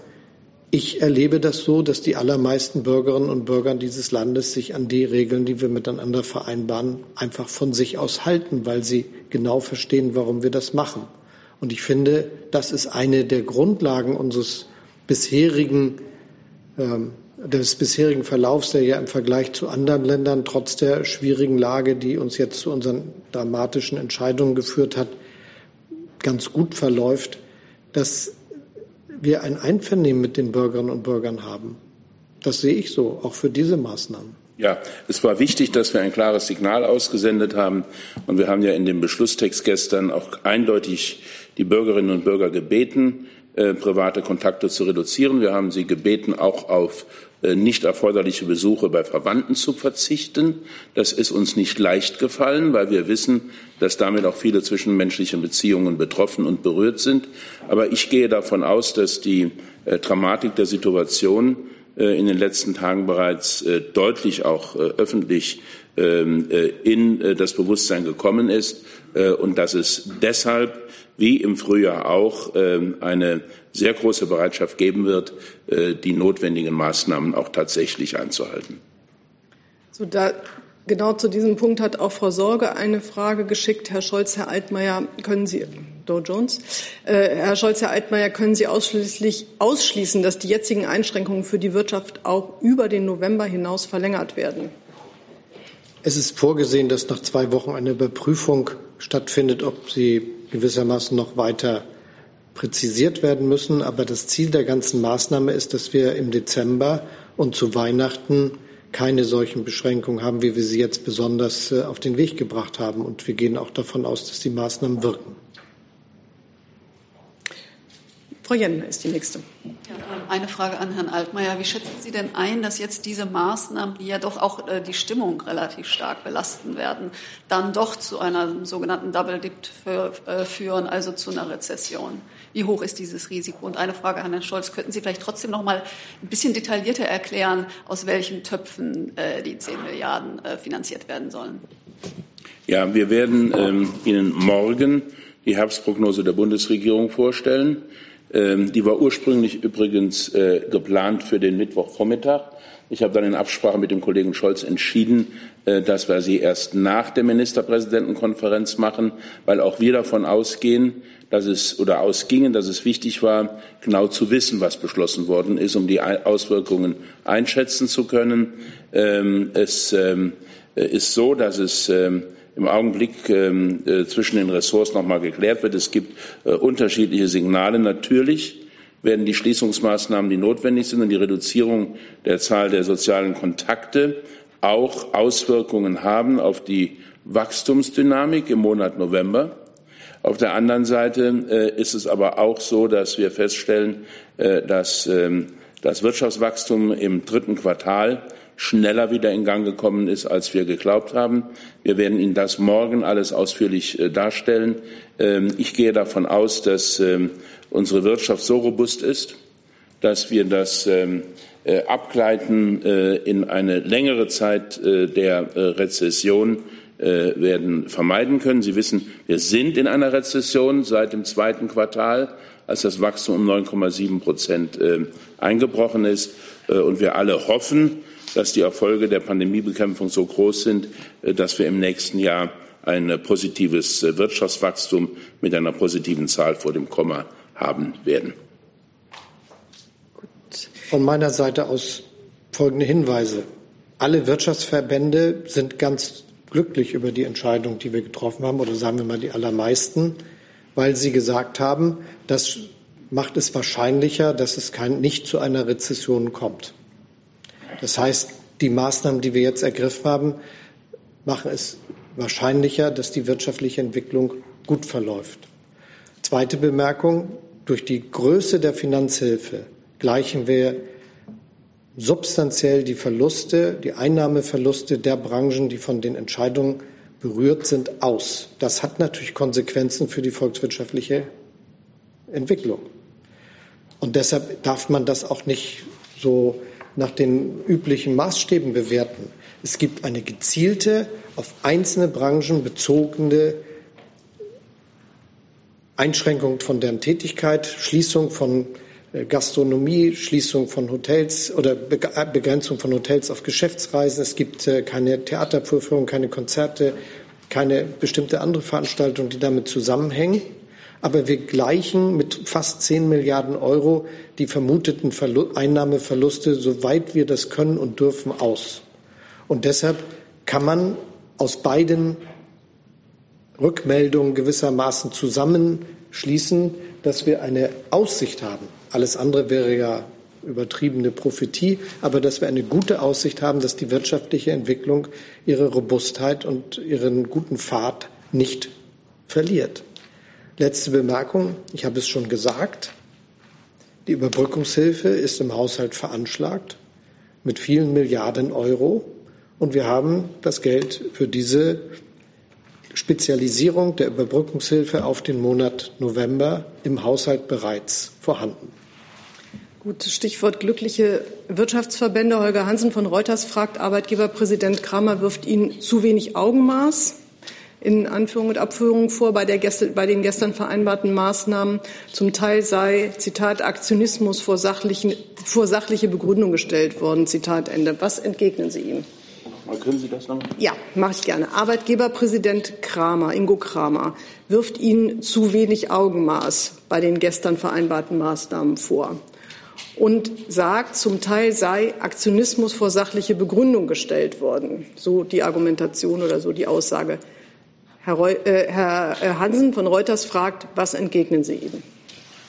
Ich erlebe das so, dass die allermeisten Bürgerinnen und Bürger dieses Landes sich an die Regeln, die wir miteinander vereinbaren, einfach von sich aus halten, weil sie genau verstehen, warum wir das machen. Und ich finde, das ist eine der Grundlagen unseres bisherigen ähm, des bisherigen Verlaufs, der ja im Vergleich zu anderen Ländern trotz der schwierigen Lage, die uns jetzt zu unseren dramatischen Entscheidungen geführt hat, ganz gut verläuft, dass wir ein Einvernehmen mit den Bürgerinnen und Bürgern haben. Das sehe ich so, auch für diese Maßnahmen. Ja, es war wichtig, dass wir ein klares Signal ausgesendet haben. Und wir haben ja in dem Beschlusstext gestern auch eindeutig die Bürgerinnen und Bürger gebeten, äh, private Kontakte zu reduzieren. Wir haben sie gebeten, auch auf äh, nicht erforderliche Besuche bei Verwandten zu verzichten. Das ist uns nicht leicht gefallen, weil wir wissen, dass damit auch viele zwischenmenschliche Beziehungen betroffen und berührt sind. Aber ich gehe davon aus, dass die äh, Dramatik der Situation in den letzten Tagen bereits deutlich auch öffentlich ähm, in das Bewusstsein gekommen ist und dass es deshalb wie im Frühjahr auch ähm, eine sehr große Bereitschaft geben wird, äh, die notwendigen Maßnahmen auch tatsächlich einzuhalten. So, da Genau zu diesem Punkt hat auch Frau Sorge eine Frage geschickt. Herr Scholz, Herr Altmaier, können Sie, Dow Jones, äh, Herr Scholz, Herr Altmaier, können Sie ausschließlich ausschließen, dass die jetzigen Einschränkungen für die Wirtschaft auch über den November hinaus verlängert werden? Es ist vorgesehen, dass nach zwei Wochen eine Überprüfung stattfindet, ob sie gewissermaßen noch weiter präzisiert werden müssen. Aber das Ziel der ganzen Maßnahme ist, dass wir im Dezember und zu Weihnachten keine solchen Beschränkungen haben, wie wir sie jetzt besonders äh, auf den Weg gebracht haben. Und wir gehen auch davon aus, dass die Maßnahmen wirken. Frau Jenner ist die nächste. Eine Frage an Herrn Altmaier. Wie schätzen Sie denn ein, dass jetzt diese Maßnahmen, die ja doch auch äh, die Stimmung relativ stark belasten werden, dann doch zu einer sogenannten Double Dip äh, führen, also zu einer Rezession? Wie hoch ist dieses Risiko? Und eine Frage an Herrn Scholz. Könnten Sie vielleicht trotzdem noch mal ein bisschen detaillierter erklären, aus welchen Töpfen äh, die 10 Milliarden finanziert werden sollen? Ja, wir werden ähm, Ihnen morgen die Herbstprognose der Bundesregierung vorstellen. Ähm, die war ursprünglich übrigens äh, geplant für den Mittwochvormittag. Ich habe dann in Absprache mit dem Kollegen Scholz entschieden, äh, dass wir sie erst nach der Ministerpräsidentenkonferenz machen, weil auch wir davon ausgehen, dass es oder ausgingen, dass es wichtig war, genau zu wissen, was beschlossen worden ist, um die Auswirkungen einschätzen zu können. Ähm, es ähm, ist so, dass es im Augenblick ähm, äh, zwischen den Ressorts noch mal geklärt wird. Es gibt äh, unterschiedliche Signale. Natürlich werden die Schließungsmaßnahmen, die notwendig sind und die Reduzierung der Zahl der sozialen Kontakte auch Auswirkungen haben auf die Wachstumsdynamik im Monat November. Auf der anderen Seite äh, ist es aber auch so, dass wir feststellen, äh, dass ähm, das Wirtschaftswachstum im dritten Quartal schneller wieder in Gang gekommen ist, als wir geglaubt haben. Wir werden Ihnen das morgen alles ausführlich äh, darstellen. Ähm, ich gehe davon aus, dass ähm, unsere Wirtschaft so robust ist, dass wir das ähm, äh, Abgleiten äh, in eine längere Zeit der Rezession werden vermeiden können. Sie wissen, wir sind in einer Rezession seit dem zweiten Quartal, als das Wachstum um 9,7 Prozent eingebrochen ist. Und wir alle hoffen, dass die Erfolge der Pandemiebekämpfung so groß sind, äh, dass wir im nächsten Jahr ein äh, positives äh, Wirtschaftswachstum mit einer positiven Zahl vor dem Komma haben werden. Von meiner Seite aus folgende Hinweise. Alle Wirtschaftsverbände sind ganz glücklich über die Entscheidung, die wir getroffen haben, oder sagen wir mal die allermeisten, weil sie gesagt haben, das macht es wahrscheinlicher, dass es kein, nicht zu einer Rezession kommt. Das heißt, die Maßnahmen, die wir jetzt ergriffen haben, machen es wahrscheinlicher, dass die wirtschaftliche Entwicklung gut verläuft. Zweite Bemerkung. Durch die Größe der Finanzhilfe gleichen wir substanziell die Verluste, die Einnahmeverluste der Branchen, die von den Entscheidungen berührt sind, aus. Das hat natürlich Konsequenzen für die volkswirtschaftliche Entwicklung. Und deshalb darf man das auch nicht so nach den üblichen Maßstäben bewerten. Es gibt eine gezielte, auf einzelne Branchen bezogene Einschränkung von deren Tätigkeit, Schließung von äh, Gastronomie, Schließung von Hotels oder Begrenzung von Hotels auf Geschäftsreisen. Es gibt äh, keine Theatervorführungen, keine Konzerte, keine bestimmte andere Veranstaltung, die damit zusammenhängen aber wir gleichen mit fast 10 Milliarden Euro die vermuteten Verlu Einnahmeverluste, soweit wir das können und dürfen, aus. Und deshalb kann man aus beiden Rückmeldungen gewissermaßen zusammenschließen, dass wir eine Aussicht haben. Alles andere wäre ja übertriebene Prophetie, aber dass wir eine gute Aussicht haben, dass die wirtschaftliche Entwicklung ihre Robustheit und ihren guten Pfad nicht verliert. Letzte Bemerkung. Ich habe es schon gesagt. Die Überbrückungshilfe ist im Haushalt veranschlagt mit vielen Milliarden Euro. Und wir haben das Geld für diese Spezialisierung der Überbrückungshilfe auf den Monat November im Haushalt bereits vorhanden. Gut, Stichwort glückliche Wirtschaftsverbände. Holger Hansen von Reuters fragt, Arbeitgeberpräsident Kramer wirft Ihnen zu wenig Augenmaß in Anführung und Abführung vor bei, der, bei den gestern vereinbarten Maßnahmen. Zum Teil sei, Zitat, Aktionismus vor, sachlichen, vor sachliche Begründung gestellt worden, Zitat Ende. Was entgegnen Sie ihm? Können Sie das noch? Ja, mache ich gerne. Arbeitgeberpräsident Kramer, Ingo Kramer, wirft Ihnen zu wenig Augenmaß bei den gestern vereinbarten Maßnahmen vor und sagt, zum Teil sei Aktionismus vor sachliche Begründung gestellt worden. So die Argumentation oder so die Aussage. Herr, Reu, äh, Herr Hansen von Reuters fragt, was entgegnen Sie ihm?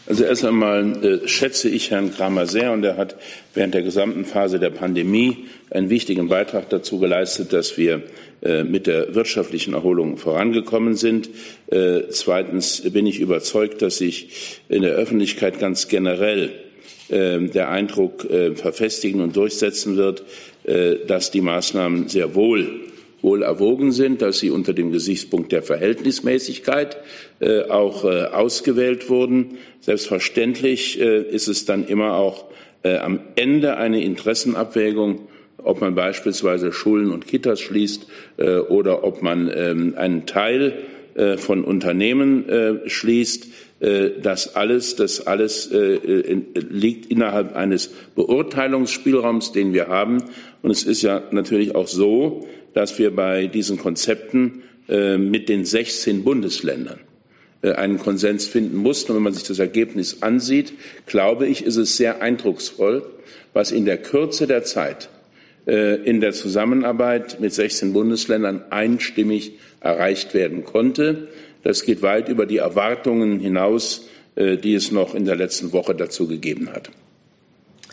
Also erst einmal äh, schätze ich Herrn Kramer sehr und er hat während der gesamten Phase der Pandemie einen wichtigen Beitrag dazu geleistet, dass wir äh, mit der wirtschaftlichen Erholung vorangekommen sind. Äh, zweitens bin ich überzeugt, dass sich in der Öffentlichkeit ganz generell äh, der Eindruck äh, verfestigen und durchsetzen wird, äh, dass die Maßnahmen sehr wohl wohl erwogen sind, dass sie unter dem Gesichtspunkt der Verhältnismäßigkeit äh, auch äh, ausgewählt wurden. Selbstverständlich äh, ist es dann immer auch äh, am Ende eine Interessenabwägung, ob man beispielsweise Schulen und Kitas schließt äh, oder ob man ähm, einen Teil äh, von Unternehmen schließt. Das alles, das alles liegt innerhalb eines Beurteilungsspielraums, den wir haben. Und es ist ja natürlich auch so, dass wir bei diesen Konzepten äh, mit den 16 Bundesländern äh, einen Konsens finden mussten. Und wenn man sich das Ergebnis ansieht, glaube ich, ist es sehr eindrucksvoll, was in der Kürze der Zeit äh, in der Zusammenarbeit mit 16 Bundesländern einstimmig erreicht werden konnte. Das geht weit über die Erwartungen hinaus, die es noch in der letzten Woche dazu gegeben hat.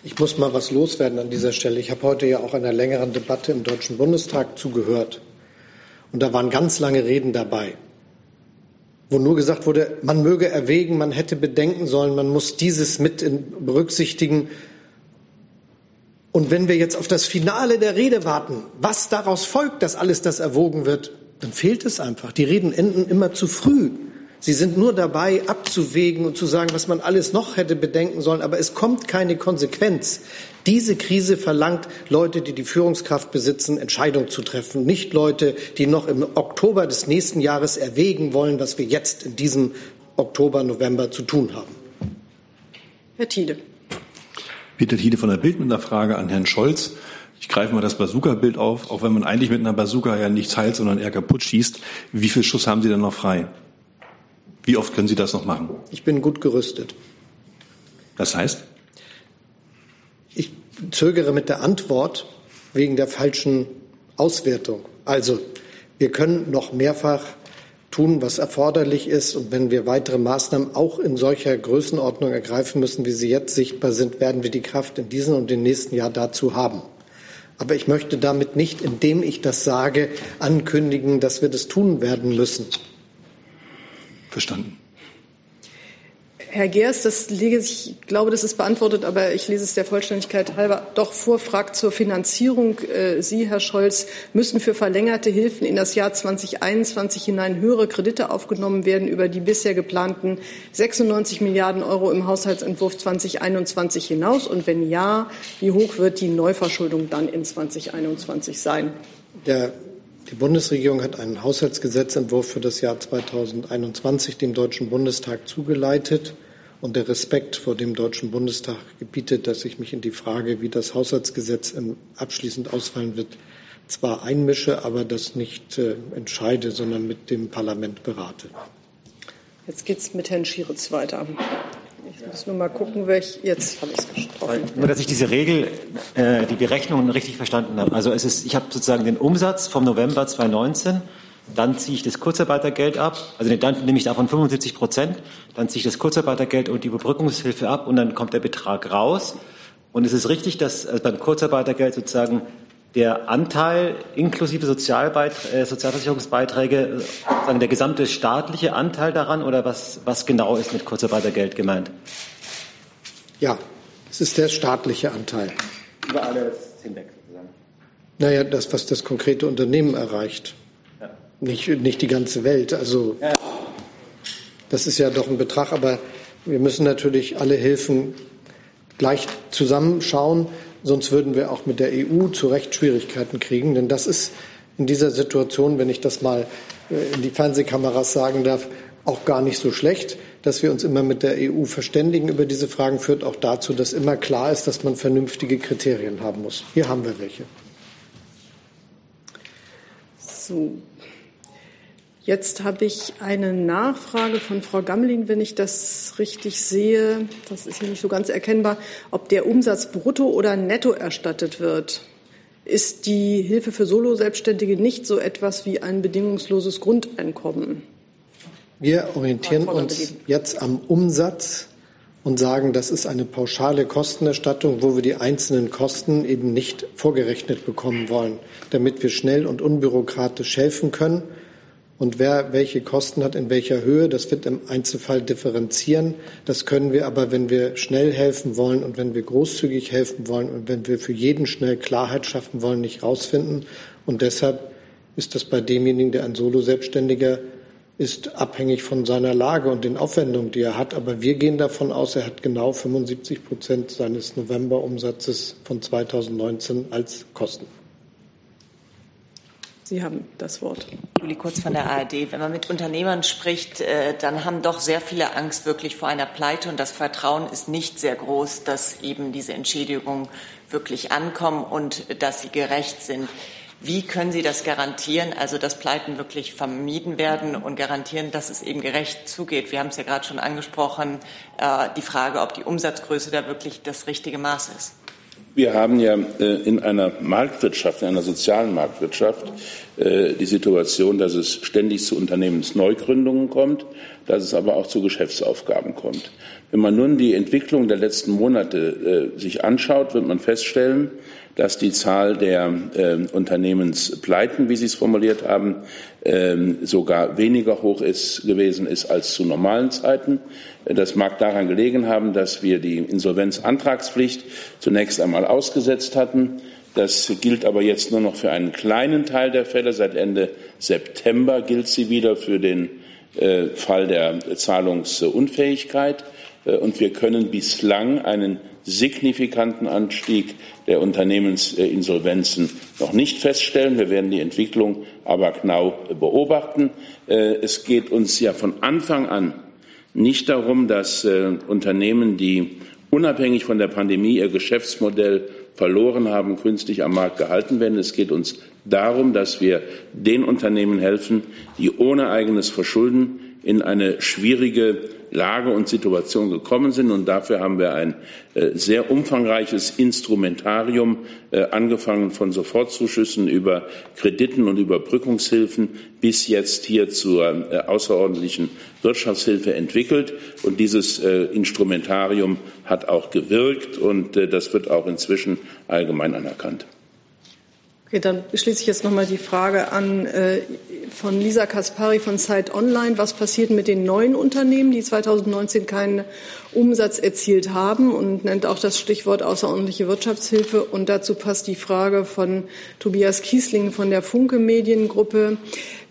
Ich muss mal was loswerden an dieser Stelle. Ich habe heute ja auch einer längeren Debatte im Deutschen Bundestag zugehört. Und da waren ganz lange Reden dabei, wo nur gesagt wurde, man möge erwägen, man hätte bedenken sollen, man muss dieses mit berücksichtigen. Und wenn wir jetzt auf das Finale der Rede warten, was daraus folgt, dass alles das erwogen wird, dann fehlt es einfach. Die Reden enden immer zu früh. Sie sind nur dabei, abzuwägen und zu sagen, was man alles noch hätte bedenken sollen, aber es kommt keine Konsequenz. Diese Krise verlangt Leute, die die Führungskraft besitzen, Entscheidungen zu treffen, nicht Leute, die noch im Oktober des nächsten Jahres erwägen wollen, was wir jetzt in diesem Oktober, November zu tun haben. Herr Tiede. Peter Tiede von der Bild mit einer Frage an Herrn Scholz. Ich greife mal das Bazooka-Bild auf. Auch wenn man eigentlich mit einer Bazooka ja nichts heilt, sondern eher kaputt schießt. Wie viel Schuss haben Sie denn noch frei? Wie oft können Sie das noch machen? Ich bin gut gerüstet. Das heißt? Ich zögere mit der Antwort wegen der falschen Auswertung. Also, wir können noch mehrfach tun, was erforderlich ist. Und wenn wir weitere Maßnahmen auch in solcher Größenordnung ergreifen müssen, wie sie jetzt sichtbar sind, werden wir die Kraft in diesem und dem nächsten Jahr dazu haben. Aber ich möchte damit nicht, indem ich das sage, ankündigen, dass wir das tun werden müssen. Verstanden. Herr Geers, das lege ich, ich glaube, das ist beantwortet, aber ich lese es der Vollständigkeit halber doch vor, fragt zur Finanzierung. Äh, Sie, Herr Scholz, müssen für verlängerte Hilfen in das Jahr 2021 hinein höhere Kredite aufgenommen werden über die bisher geplanten 96 Milliarden Euro im Haushaltsentwurf 2021 hinaus? Und wenn ja, wie hoch wird die Neuverschuldung dann in 2021 sein? Der die Bundesregierung hat einen Haushaltsgesetzentwurf für das Jahr 2021 dem Deutschen Bundestag zugeleitet. Und der Respekt vor dem Deutschen Bundestag gebietet, dass ich mich in die Frage, wie das Haushaltsgesetz abschließend ausfallen wird, zwar einmische, aber das nicht äh, entscheide, sondern mit dem Parlament berate. Jetzt geht es mit Herrn Schieritz weiter. Ich muss nur mal gucken, welch. Jetzt habe ich es gesprochen. Nur, dass ich diese Regel, äh, die Berechnungen richtig verstanden habe. Also es ist, ich habe sozusagen den Umsatz vom November 2019, dann ziehe ich das Kurzarbeitergeld ab, also dann nehme ich davon 75 Prozent, dann ziehe ich das Kurzarbeitergeld und die Überbrückungshilfe ab und dann kommt der Betrag raus. Und es ist richtig, dass also beim Kurzarbeitergeld sozusagen der Anteil inklusive äh, Sozialversicherungsbeiträge, sagen der gesamte staatliche Anteil daran oder was, was genau ist mit Kurzarbeitergeld gemeint? Ja, es ist der staatliche Anteil. Über alles hinweg sozusagen. Naja, das, was das konkrete Unternehmen erreicht. Ja. Nicht, nicht die ganze Welt. Also ja. das ist ja doch ein Betrag, aber wir müssen natürlich alle Hilfen gleich zusammenschauen. Sonst würden wir auch mit der EU zu Recht Schwierigkeiten kriegen. Denn das ist in dieser Situation, wenn ich das mal äh, in die Fernsehkameras sagen darf, auch gar nicht so schlecht. Dass wir uns immer mit der EU verständigen über diese Fragen, führt auch dazu, dass immer klar ist, dass man vernünftige Kriterien haben muss. Hier haben wir welche. So. Jetzt habe ich eine Nachfrage von Frau Gammelin, wenn ich das richtig sehe. Das ist hier nicht so ganz erkennbar, ob der Umsatz brutto oder netto erstattet wird. Ist die Hilfe für Solo-Selbstständige nicht so etwas wie ein bedingungsloses Grundeinkommen? Wir orientieren uns jetzt am Umsatz und sagen, das ist eine pauschale Kostenerstattung, wo wir die einzelnen Kosten eben nicht vorgerechnet bekommen wollen, damit wir schnell und unbürokratisch helfen können. Und wer welche Kosten hat, in welcher Höhe, das wird im Einzelfall differenzieren. Das können wir aber, wenn wir schnell helfen wollen und wenn wir großzügig helfen wollen und wenn wir für jeden schnell Klarheit schaffen wollen, nicht rausfinden. Und deshalb ist das bei demjenigen, der ein Solo-Selbstständiger ist abhängig von seiner Lage und den Aufwendungen, die er hat. Aber wir gehen davon aus, er hat genau 75 Prozent seines Novemberumsatzes von 2019 als Kosten. Sie haben das Wort. Juli Kurz von der ARD. Wenn man mit Unternehmern spricht, äh, dann haben doch sehr viele Angst wirklich vor einer Pleite und das Vertrauen ist nicht sehr groß, dass eben diese Entschädigungen wirklich ankommen und dass sie gerecht sind. Wie können Sie das garantieren, also dass Pleiten wirklich vermieden werden und garantieren, dass es eben gerecht zugeht? Wir haben es ja gerade schon angesprochen, äh, die Frage, ob die Umsatzgröße da wirklich das richtige Maß ist. Wir haben ja äh, in einer Marktwirtschaft, in einer sozialen Marktwirtschaft, äh, die Situation, dass es ständig zu Unternehmensneugründungen kommt, dass es aber auch zu Geschäftsaufgaben kommt. Wenn man nun die Entwicklung der letzten Monate sich anschaut, wird man feststellen, dass die Zahl der äh, Unternehmenspleiten, wie Sie es formuliert haben, äh, sogar weniger hoch ist, gewesen ist als zu normalen Zeiten. Das mag daran gelegen haben, dass wir die Insolvenzantragspflicht zunächst einmal ausgesetzt hatten. Das gilt aber jetzt nur noch für einen kleinen Teil der Fälle. Seit Ende September gilt sie wieder für den äh, Fall der Zahlungsunfähigkeit. Äh, und wir können bislang einen signifikanten Anstieg der Unternehmensinsolvenzen noch nicht feststellen. Wir werden die Entwicklung aber genau beobachten. Äh, es geht uns ja von Anfang an nicht darum, dass äh, Unternehmen, die unabhängig von der Pandemie ihr Geschäftsmodell verloren haben, künstlich am Markt gehalten werden. Es geht uns darum, dass wir den Unternehmen helfen, die ohne eigenes Verschulden in eine schwierige Lage und Situation gekommen sind. Und dafür haben wir ein äh, sehr umfangreiches Instrumentarium, äh, angefangen von Sofortzuschüssen über Krediten und Überbrückungshilfen bis jetzt hier zur äh, außerordentlichen Wirtschaftshilfe entwickelt. Und dieses Instrumentarium hat auch gewirkt und das wird auch inzwischen allgemein anerkannt. Okay, dann schließe ich jetzt noch mal die Frage an äh, von Lisa Kaspari von Zeit Online. Was passiert mit den neuen Unternehmen, die 2019 keinen Umsatz erzielt haben und nennt auch das Stichwort außerordentliche Wirtschaftshilfe. Und dazu passt die Frage von Tobias Kiesling von der Funke Mediengruppe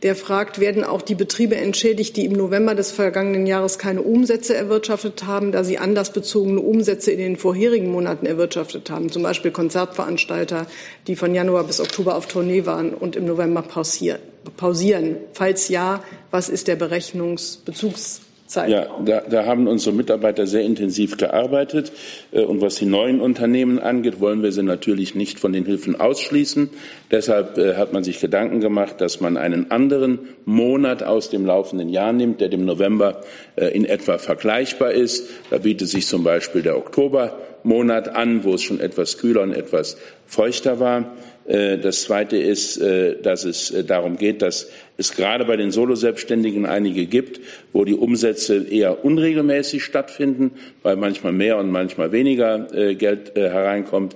der fragt, werden auch die Betriebe entschädigt, die im November des vergangenen Jahres keine Umsätze erwirtschaftet haben, da sie anlassbezogene Umsätze in den vorherigen Monaten erwirtschaftet haben, zum Beispiel Konzertveranstalter, die von Januar bis Oktober auf Tournee waren und im November pausieren. Falls ja, was ist der Berechnungsbezugs Zeit. Ja, da, da haben unsere Mitarbeiter sehr intensiv gearbeitet. Äh, und was die neuen Unternehmen angeht, wollen wir sie natürlich nicht von den Hilfen ausschließen. Deshalb äh, hat man sich Gedanken gemacht, dass man einen anderen Monat aus dem laufenden Jahr nimmt, der dem November äh, in etwa vergleichbar ist. Da bietet sich zum Beispiel der Oktobermonat an, wo es schon etwas kühler und etwas feuchter war. Äh, das Zweite ist, äh, dass es äh, darum geht, dass es gerade bei den Soloselbstständigen einige gibt, wo die Umsätze eher unregelmäßig stattfinden, weil manchmal mehr und manchmal weniger Geld hereinkommt.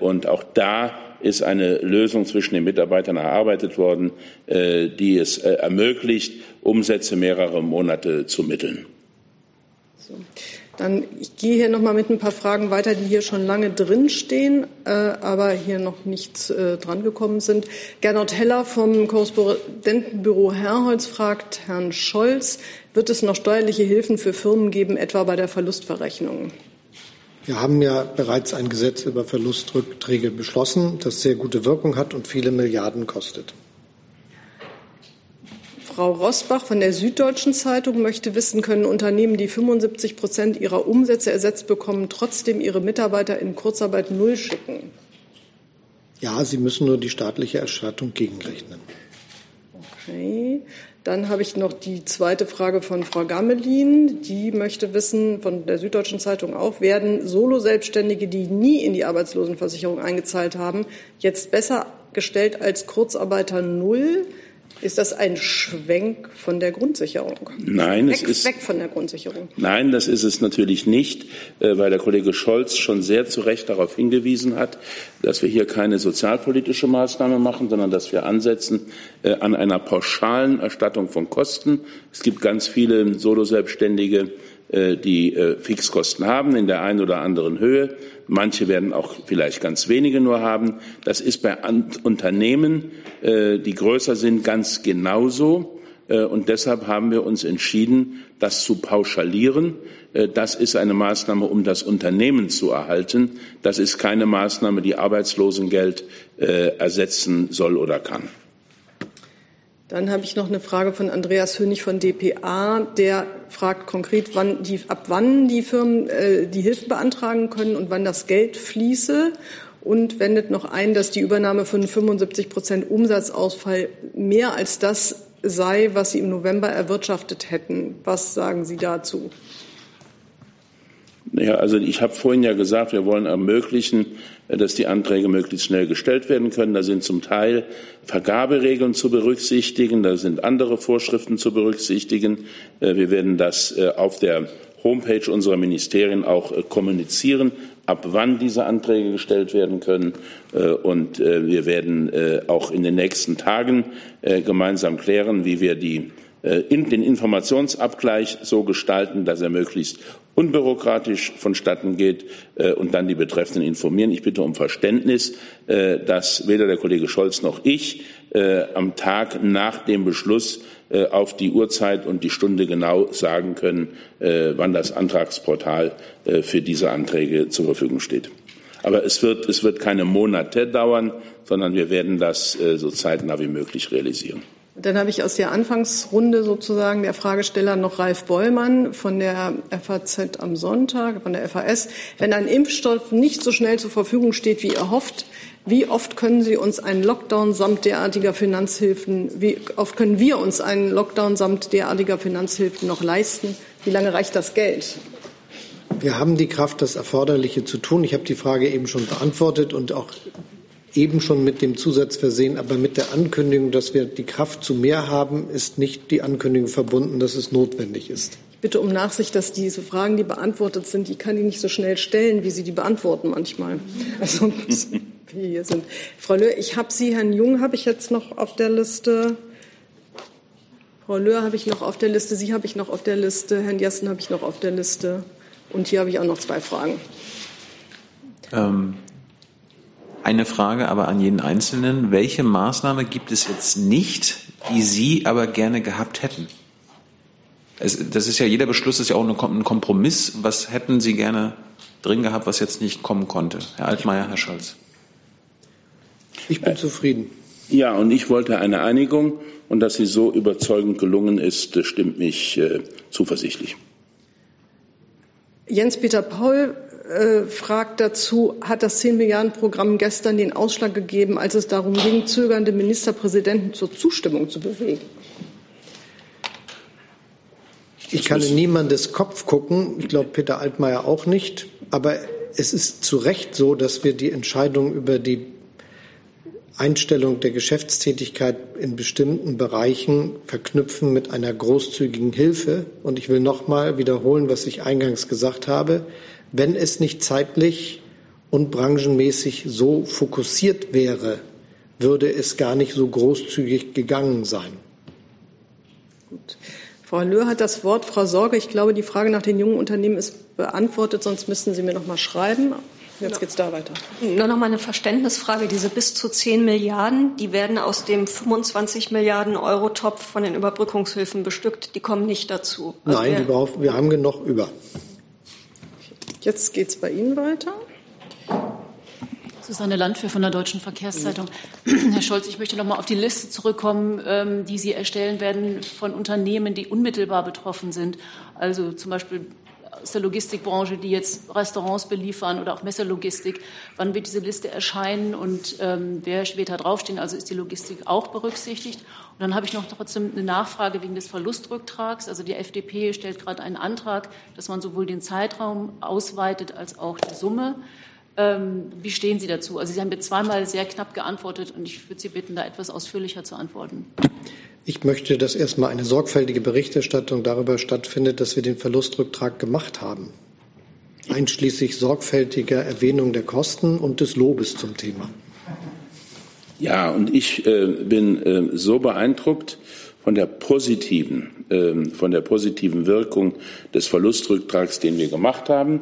Und auch da ist eine Lösung zwischen den Mitarbeitern erarbeitet worden, die es ermöglicht, Umsätze mehrere Monate zu mitteln. So. Dann ich gehe hier noch mal mit ein paar Fragen weiter, die hier schon lange drinstehen, äh, aber hier noch nicht äh, drangekommen sind. Gernot Heller vom Korrespondentenbüro Herrholz fragt Herrn Scholz, wird es noch steuerliche Hilfen für Firmen geben, etwa bei der Verlustverrechnung? Wir haben ja bereits ein Gesetz über Verlustrückträge beschlossen, das sehr gute Wirkung hat und viele Milliarden kostet. Frau Rosbach von der Süddeutschen Zeitung möchte wissen, können Unternehmen, die 75 Prozent ihrer Umsätze ersetzt bekommen, trotzdem ihre Mitarbeiter in Kurzarbeit null schicken? Ja, sie müssen nur die staatliche Erstattung gegenrechnen. Okay. Dann habe ich noch die zweite Frage von Frau Gamelin. Die möchte wissen, von der Süddeutschen Zeitung auch, werden Solo-Selbstständige, die nie in die Arbeitslosenversicherung eingezahlt haben, jetzt besser gestellt als Kurzarbeiter Null? Ist das ein Schwenk von der Grundsicherung? Nein, weg, es ist weg von der Grundsicherung. Nein, das ist es natürlich nicht, äh, weil der Kollege Scholz schon sehr zu Recht darauf hingewiesen hat, dass wir hier keine sozialpolitische Maßnahme machen, sondern dass wir ansetzen äh, an einer pauschalen Erstattung von Kosten. Es gibt ganz viele Solo-Selbstständige, die Fixkosten haben in der einen oder anderen Höhe. Manche werden auch vielleicht ganz wenige nur haben. Das ist bei Unternehmen, äh, die größer sind, ganz genauso. Äh, und deshalb haben wir uns entschieden, das zu pauschalieren. Äh, das ist eine Maßnahme, um das Unternehmen zu erhalten. Das ist keine Maßnahme, die Arbeitslosengeld ersetzen soll oder kann. Dann habe ich noch eine Frage von Andreas Hönig von dpa. Der fragt konkret, wann die, ab wann die Firmen äh, die Hilfe beantragen können und wann das Geld fließe und wendet noch ein, dass die Übernahme von 75 Prozent Umsatzausfall mehr als das sei, was Sie im November erwirtschaftet hätten. Was sagen Sie dazu? Ja, also ich habe vorhin ja gesagt, wir wollen ermöglichen, äh, dass die Anträge möglichst schnell gestellt werden können. Da sind zum Teil Vergaberegeln zu berücksichtigen, da sind andere Vorschriften zu berücksichtigen. Äh, wir werden das äh, auf der Homepage unserer Ministerien auch kommunizieren, ab wann diese Anträge gestellt werden können. Und wir werden auch in den nächsten Tagen gemeinsam klären, wie wir die in den Informationsabgleich so gestalten, dass er möglichst unbürokratisch vonstatten geht äh, und dann die Betreffenden informieren. Ich bitte um Verständnis, äh, dass weder der Kollege Scholz noch ich äh, am Tag nach dem Beschluss äh, auf die Uhrzeit und die Stunde genau sagen können, äh, wann das Antragsportal äh, für diese Anträge zur Verfügung steht. Aber es wird, es wird keine Monate dauern, sondern wir werden das so zeitnah wie möglich realisieren. Dann habe ich aus der Anfangsrunde sozusagen der Fragesteller noch Ralf Bollmann von der FAZ am Sonntag, von der FAS. Wenn ein Impfstoff nicht so schnell zur Verfügung steht, wie erhofft, wie oft können Sie uns einen Lockdown samt derartiger Finanzhilfen, wie oft können wir uns einen Lockdown samt derartiger Finanzhilfen noch leisten? Wie lange reicht das Geld? Wir haben die Kraft, das Erforderliche zu tun. Ich habe die Frage eben schon beantwortet und auch eben schon mit dem Zusatz versehen, aber mit der Ankündigung, dass wir die Kraft zu mehr haben, ist nicht die Ankündigung verbunden, dass es notwendig ist. Ich bitte um Nachsicht, dass diese Fragen, die beantwortet sind, die kann ich nicht so schnell stellen, wie Sie die beantworten manchmal. Also, wie hier sind. Frau Löhr, ich habe Sie, Herrn Jung, habe ich jetzt noch auf der Liste. Frau Löhr habe ich noch auf der Liste, Sie habe ich noch auf der Liste, Herrn Jessen habe ich noch auf der Liste. Und hier habe ich auch noch zwei Fragen. Ähm, eine Frage aber an jeden Einzelnen. Welche Maßnahme gibt es jetzt nicht, die Sie aber gerne gehabt hätten? Es, das ist ja, jeder Beschluss ist ja auch ein Kompromiss. Was hätten Sie gerne drin gehabt, was jetzt nicht kommen konnte? Herr Altmaier, Herr Scholz. Ich bin zufrieden. Ja, und ich wollte eine Einigung. Und dass sie so überzeugend gelungen ist, stimmt mich äh, zuversichtlich. Jens-Peter Paul äh, fragt dazu, hat das 10 Milliarden Programm gestern den Ausschlag gegeben, als es darum ging, zögernde Ministerpräsidenten zur Zustimmung zu bewegen? Ich kann in niemandes Kopf gucken. Ich glaube, Peter Altmaier auch nicht. Aber es ist zu Recht so, dass wir die Entscheidung über die Einstellung der Geschäftstätigkeit in bestimmten Bereichen verknüpfen mit einer großzügigen Hilfe. Und ich will noch mal wiederholen, was ich eingangs gesagt habe wenn es nicht zeitlich und branchenmäßig so fokussiert wäre, würde es gar nicht so großzügig gegangen sein. Gut. Frau Löhr hat das Wort. Frau Sorge, ich glaube, die Frage nach den jungen Unternehmen ist beantwortet, sonst müssten Sie mir noch mal schreiben. Jetzt geht es da weiter. Nur noch mal eine Verständnisfrage. Diese bis zu 10 Milliarden, die werden aus dem 25 Milliarden Euro Topf von den Überbrückungshilfen bestückt. Die kommen nicht dazu. Also Nein, wir, wir haben genug über. Jetzt geht es bei Ihnen weiter. Susanne Landwehr von der Deutschen Verkehrszeitung. Herr Scholz, ich möchte noch mal auf die Liste zurückkommen, ähm, die Sie erstellen werden von Unternehmen, die unmittelbar betroffen sind. Also zum Beispiel aus der Logistikbranche, die jetzt Restaurants beliefern oder auch Messerlogistik. Wann wird diese Liste erscheinen und ähm, wer da draufstehen? Also ist die Logistik auch berücksichtigt? Und dann habe ich noch trotzdem eine Nachfrage wegen des Verlustrücktrags. Also die FDP stellt gerade einen Antrag, dass man sowohl den Zeitraum ausweitet als auch die Summe. Ähm, wie stehen Sie dazu? Also Sie haben mir zweimal sehr knapp geantwortet und ich würde Sie bitten, da etwas ausführlicher zu antworten. Ich möchte, dass erstmal eine sorgfältige Berichterstattung darüber stattfindet, dass wir den Verlustrücktrag gemacht haben, einschließlich sorgfältiger Erwähnung der Kosten und des Lobes zum Thema. Ja, und ich äh, bin äh, so beeindruckt von der positiven, äh, von der positiven Wirkung des Verlustrücktrags, den wir gemacht haben,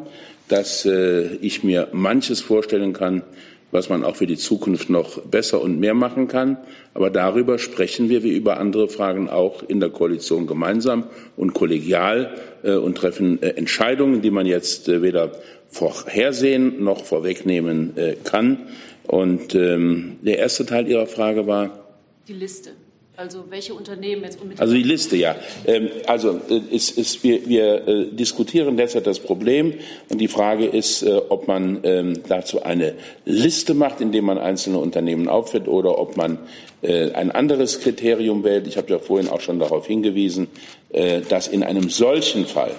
dass äh, ich mir manches vorstellen kann, was man auch für die Zukunft noch besser und mehr machen kann. Aber darüber sprechen wir wie über andere Fragen auch in der Koalition gemeinsam und kollegial äh, und treffen äh, Entscheidungen, die man jetzt äh, weder vorhersehen noch vorwegnehmen äh, kann. Und ähm, der erste Teil Ihrer Frage war die Liste. Also welche Unternehmen jetzt unmittelbar? Also die Liste, ja. Ähm, also äh, ist, ist, wir, wir äh, diskutieren derzeit das Problem und die Frage ist, äh, ob man ähm, dazu eine Liste macht, indem man einzelne Unternehmen aufführt oder ob man ein anderes Kriterium wählt. Ich habe ja vorhin auch schon darauf hingewiesen, dass in einem solchen Fall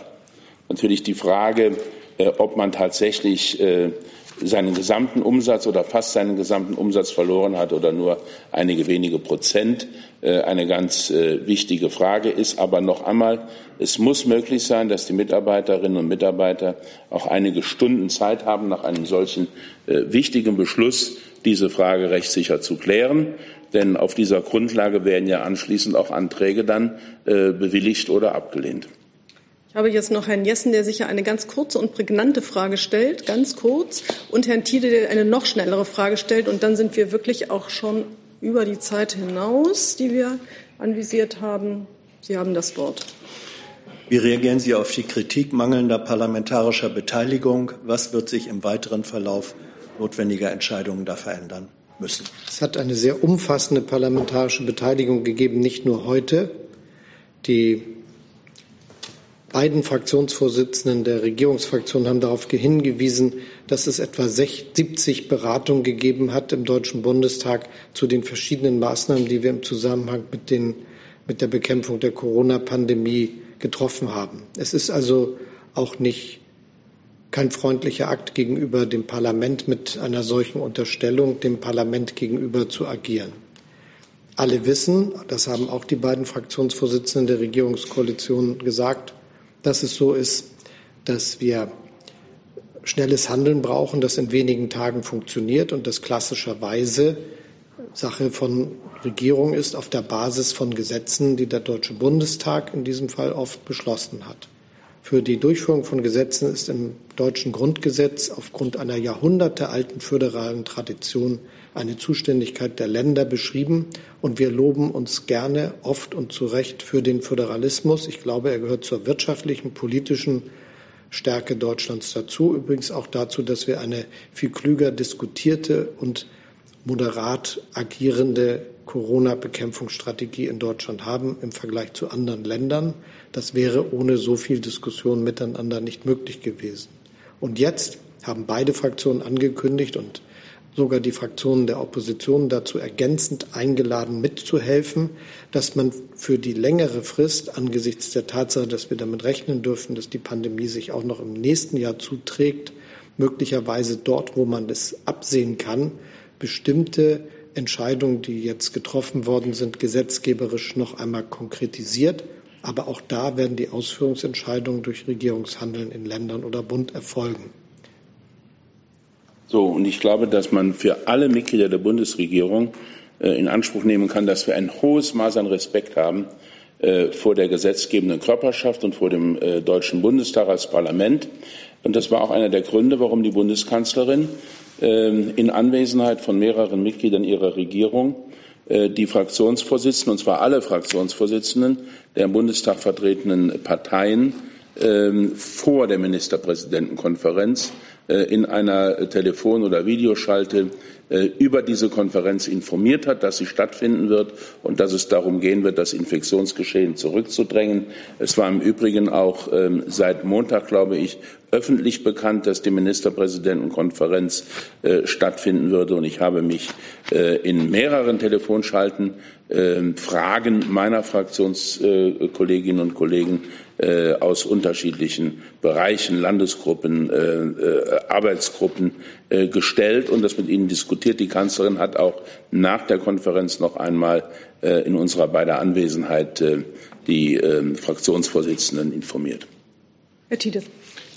natürlich die Frage, ob man tatsächlich seinen gesamten Umsatz oder fast seinen gesamten Umsatz verloren hat oder nur einige wenige Prozent, äh, eine ganz äh, wichtige Frage ist. Aber noch einmal, es muss möglich sein, dass die Mitarbeiterinnen und Mitarbeiter auch einige Stunden Zeit haben, nach einem solchen äh, wichtigen Beschluss diese Frage rechtssicher zu klären. Denn auf dieser Grundlage werden ja anschließend auch Anträge dann bewilligt oder abgelehnt. Ich habe jetzt noch Herrn Jessen, der sicher eine ganz kurze und prägnante Frage stellt, ganz kurz, und Herrn Tiede, der eine noch schnellere Frage stellt. Und dann sind wir wirklich auch schon über die Zeit hinaus, die wir anvisiert haben. Sie haben das Wort. Wie reagieren Sie auf die Kritik mangelnder parlamentarischer Beteiligung? Was wird sich im weiteren Verlauf notwendiger Entscheidungen da verändern müssen? Es hat eine sehr umfassende parlamentarische Beteiligung gegeben, nicht nur heute. Die beiden Fraktionsvorsitzenden der Regierungsfraktion haben darauf hingewiesen, dass es etwa 70 Beratungen gegeben hat im Deutschen Bundestag zu den verschiedenen Maßnahmen, die wir im Zusammenhang mit, den, mit der Bekämpfung der Corona-Pandemie getroffen haben. Es ist also auch nicht kein freundlicher Akt gegenüber dem Parlament mit einer solchen Unterstellung, dem Parlament gegenüber zu agieren. Alle wissen, das haben auch die beiden Fraktionsvorsitzenden der Regierungskoalition gesagt, dass es so ist, dass wir schnelles Handeln brauchen, das in wenigen Tagen funktioniert und das klassischerweise Sache von Regierung ist auf der Basis von Gesetzen, die der Deutsche Bundestag in diesem Fall oft beschlossen hat. Für die Durchführung von Gesetzen ist im deutschen Grundgesetz aufgrund einer jahrhundertealten föderalen Tradition eine Zuständigkeit der Länder beschrieben. Und wir loben uns gerne oft und zu Recht für den Föderalismus. Ich glaube, er gehört zur wirtschaftlichen, politischen Stärke Deutschlands dazu. Übrigens auch dazu, dass wir eine viel klüger diskutierte und moderat agierende Corona-Bekämpfungsstrategie in Deutschland haben im Vergleich zu anderen Ländern. Das wäre ohne so viel Diskussion miteinander nicht möglich gewesen. Und jetzt haben beide Fraktionen angekündigt und sogar die Fraktionen der Opposition dazu ergänzend eingeladen, mitzuhelfen, dass man für die längere Frist angesichts der Tatsache, dass wir damit rechnen dürfen, dass die Pandemie sich auch noch im nächsten Jahr zuträgt, möglicherweise dort, wo man es absehen kann, bestimmte Entscheidungen, die jetzt getroffen worden sind, gesetzgeberisch noch einmal konkretisiert. Aber auch da werden die Ausführungsentscheidungen durch Regierungshandeln in Ländern oder Bund erfolgen. So, und ich glaube, dass man für alle Mitglieder der Bundesregierung äh, in Anspruch nehmen kann, dass wir ein hohes Maß an Respekt haben äh, vor der gesetzgebenden Körperschaft und vor dem äh, Deutschen Bundestag als Parlament. Und das war auch einer der Gründe, warum die Bundeskanzlerin ähm, in Anwesenheit von mehreren Mitgliedern ihrer Regierung äh, die Fraktionsvorsitzenden, und zwar alle Fraktionsvorsitzenden der im Bundestag vertretenen Parteien, ähm, vor der Ministerpräsidentenkonferenz in einer Telefon- oder Videoschalte äh, über diese Konferenz informiert hat, dass sie stattfinden wird und dass es darum gehen wird, das Infektionsgeschehen zurückzudrängen. Es war im Übrigen auch ähm, seit Montag, glaube ich, öffentlich bekannt, dass die Ministerpräsidentenkonferenz äh, stattfinden würde. Und ich habe mich äh, in mehreren Telefonschalten äh, Fragen meiner Fraktionskolleginnen und Kollegen äh, aus unterschiedlichen Bereichen, Landesgruppen, äh, äh, Arbeitsgruppen gestellt und das mit ihnen diskutiert. Die Kanzlerin hat auch nach der Konferenz noch einmal in unserer beider Anwesenheit die Fraktionsvorsitzenden informiert. Herr Tiede.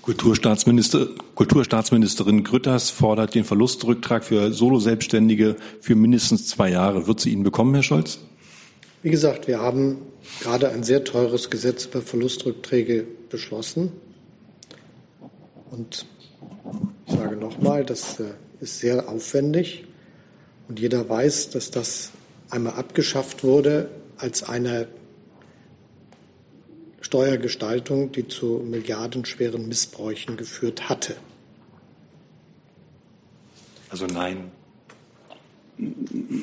Kulturstaatsminister, Kulturstaatsministerin Grütters fordert den Verlustrücktrag für Solo-Selbstständige für mindestens zwei Jahre. Wird sie ihn bekommen, Herr Scholz? Wie gesagt, wir haben gerade ein sehr teures Gesetz über Verlustrückträge beschlossen. Und ich sage nochmal, das äh, ist sehr aufwendig. Und jeder weiß, dass das einmal abgeschafft wurde als eine Steuergestaltung, die zu milliardenschweren Missbräuchen geführt hatte. Also nein.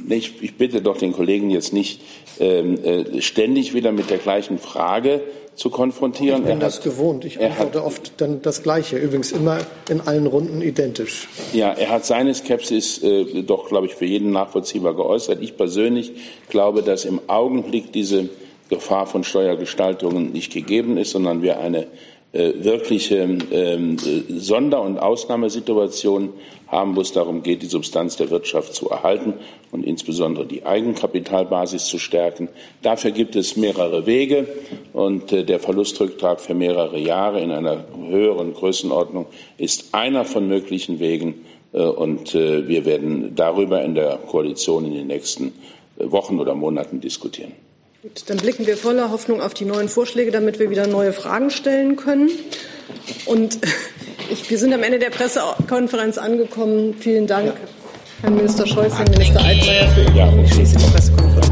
Ich, ich bitte doch den Kollegen jetzt nicht ähm, äh, ständig wieder mit der gleichen Frage zu konfrontieren. Ich bin das gewohnt. Ich antworte hat, oft dann das Gleiche. Übrigens immer in allen Runden identisch. Ja, er hat seine Skepsis äh, doch, glaube ich, für jeden nachvollziehbar geäußert. Ich persönlich glaube, dass im Augenblick diese Gefahr von Steuergestaltungen nicht gegeben ist, sondern wir eine wirkliche ähm, Sonder- und Ausnahmesituation haben, wo es darum geht, die Substanz der Wirtschaft zu erhalten und insbesondere die Eigenkapitalbasis zu stärken. Dafür gibt es mehrere Wege und äh, der Verlustrücktrag für mehrere Jahre in einer höheren Größenordnung ist einer von möglichen Wegen äh, und äh, wir werden darüber in der Koalition in den nächsten Wochen oder Monaten diskutieren. Gut, dann blicken wir voller Hoffnung auf die neuen Vorschläge, damit wir wieder neue Fragen stellen können. Und ich, wir sind am Ende der Pressekonferenz angekommen. Vielen Dank, ja. Herr Minister Scholz, Herr Minister Altmaier, für Ihre ja. Pressekonferenz.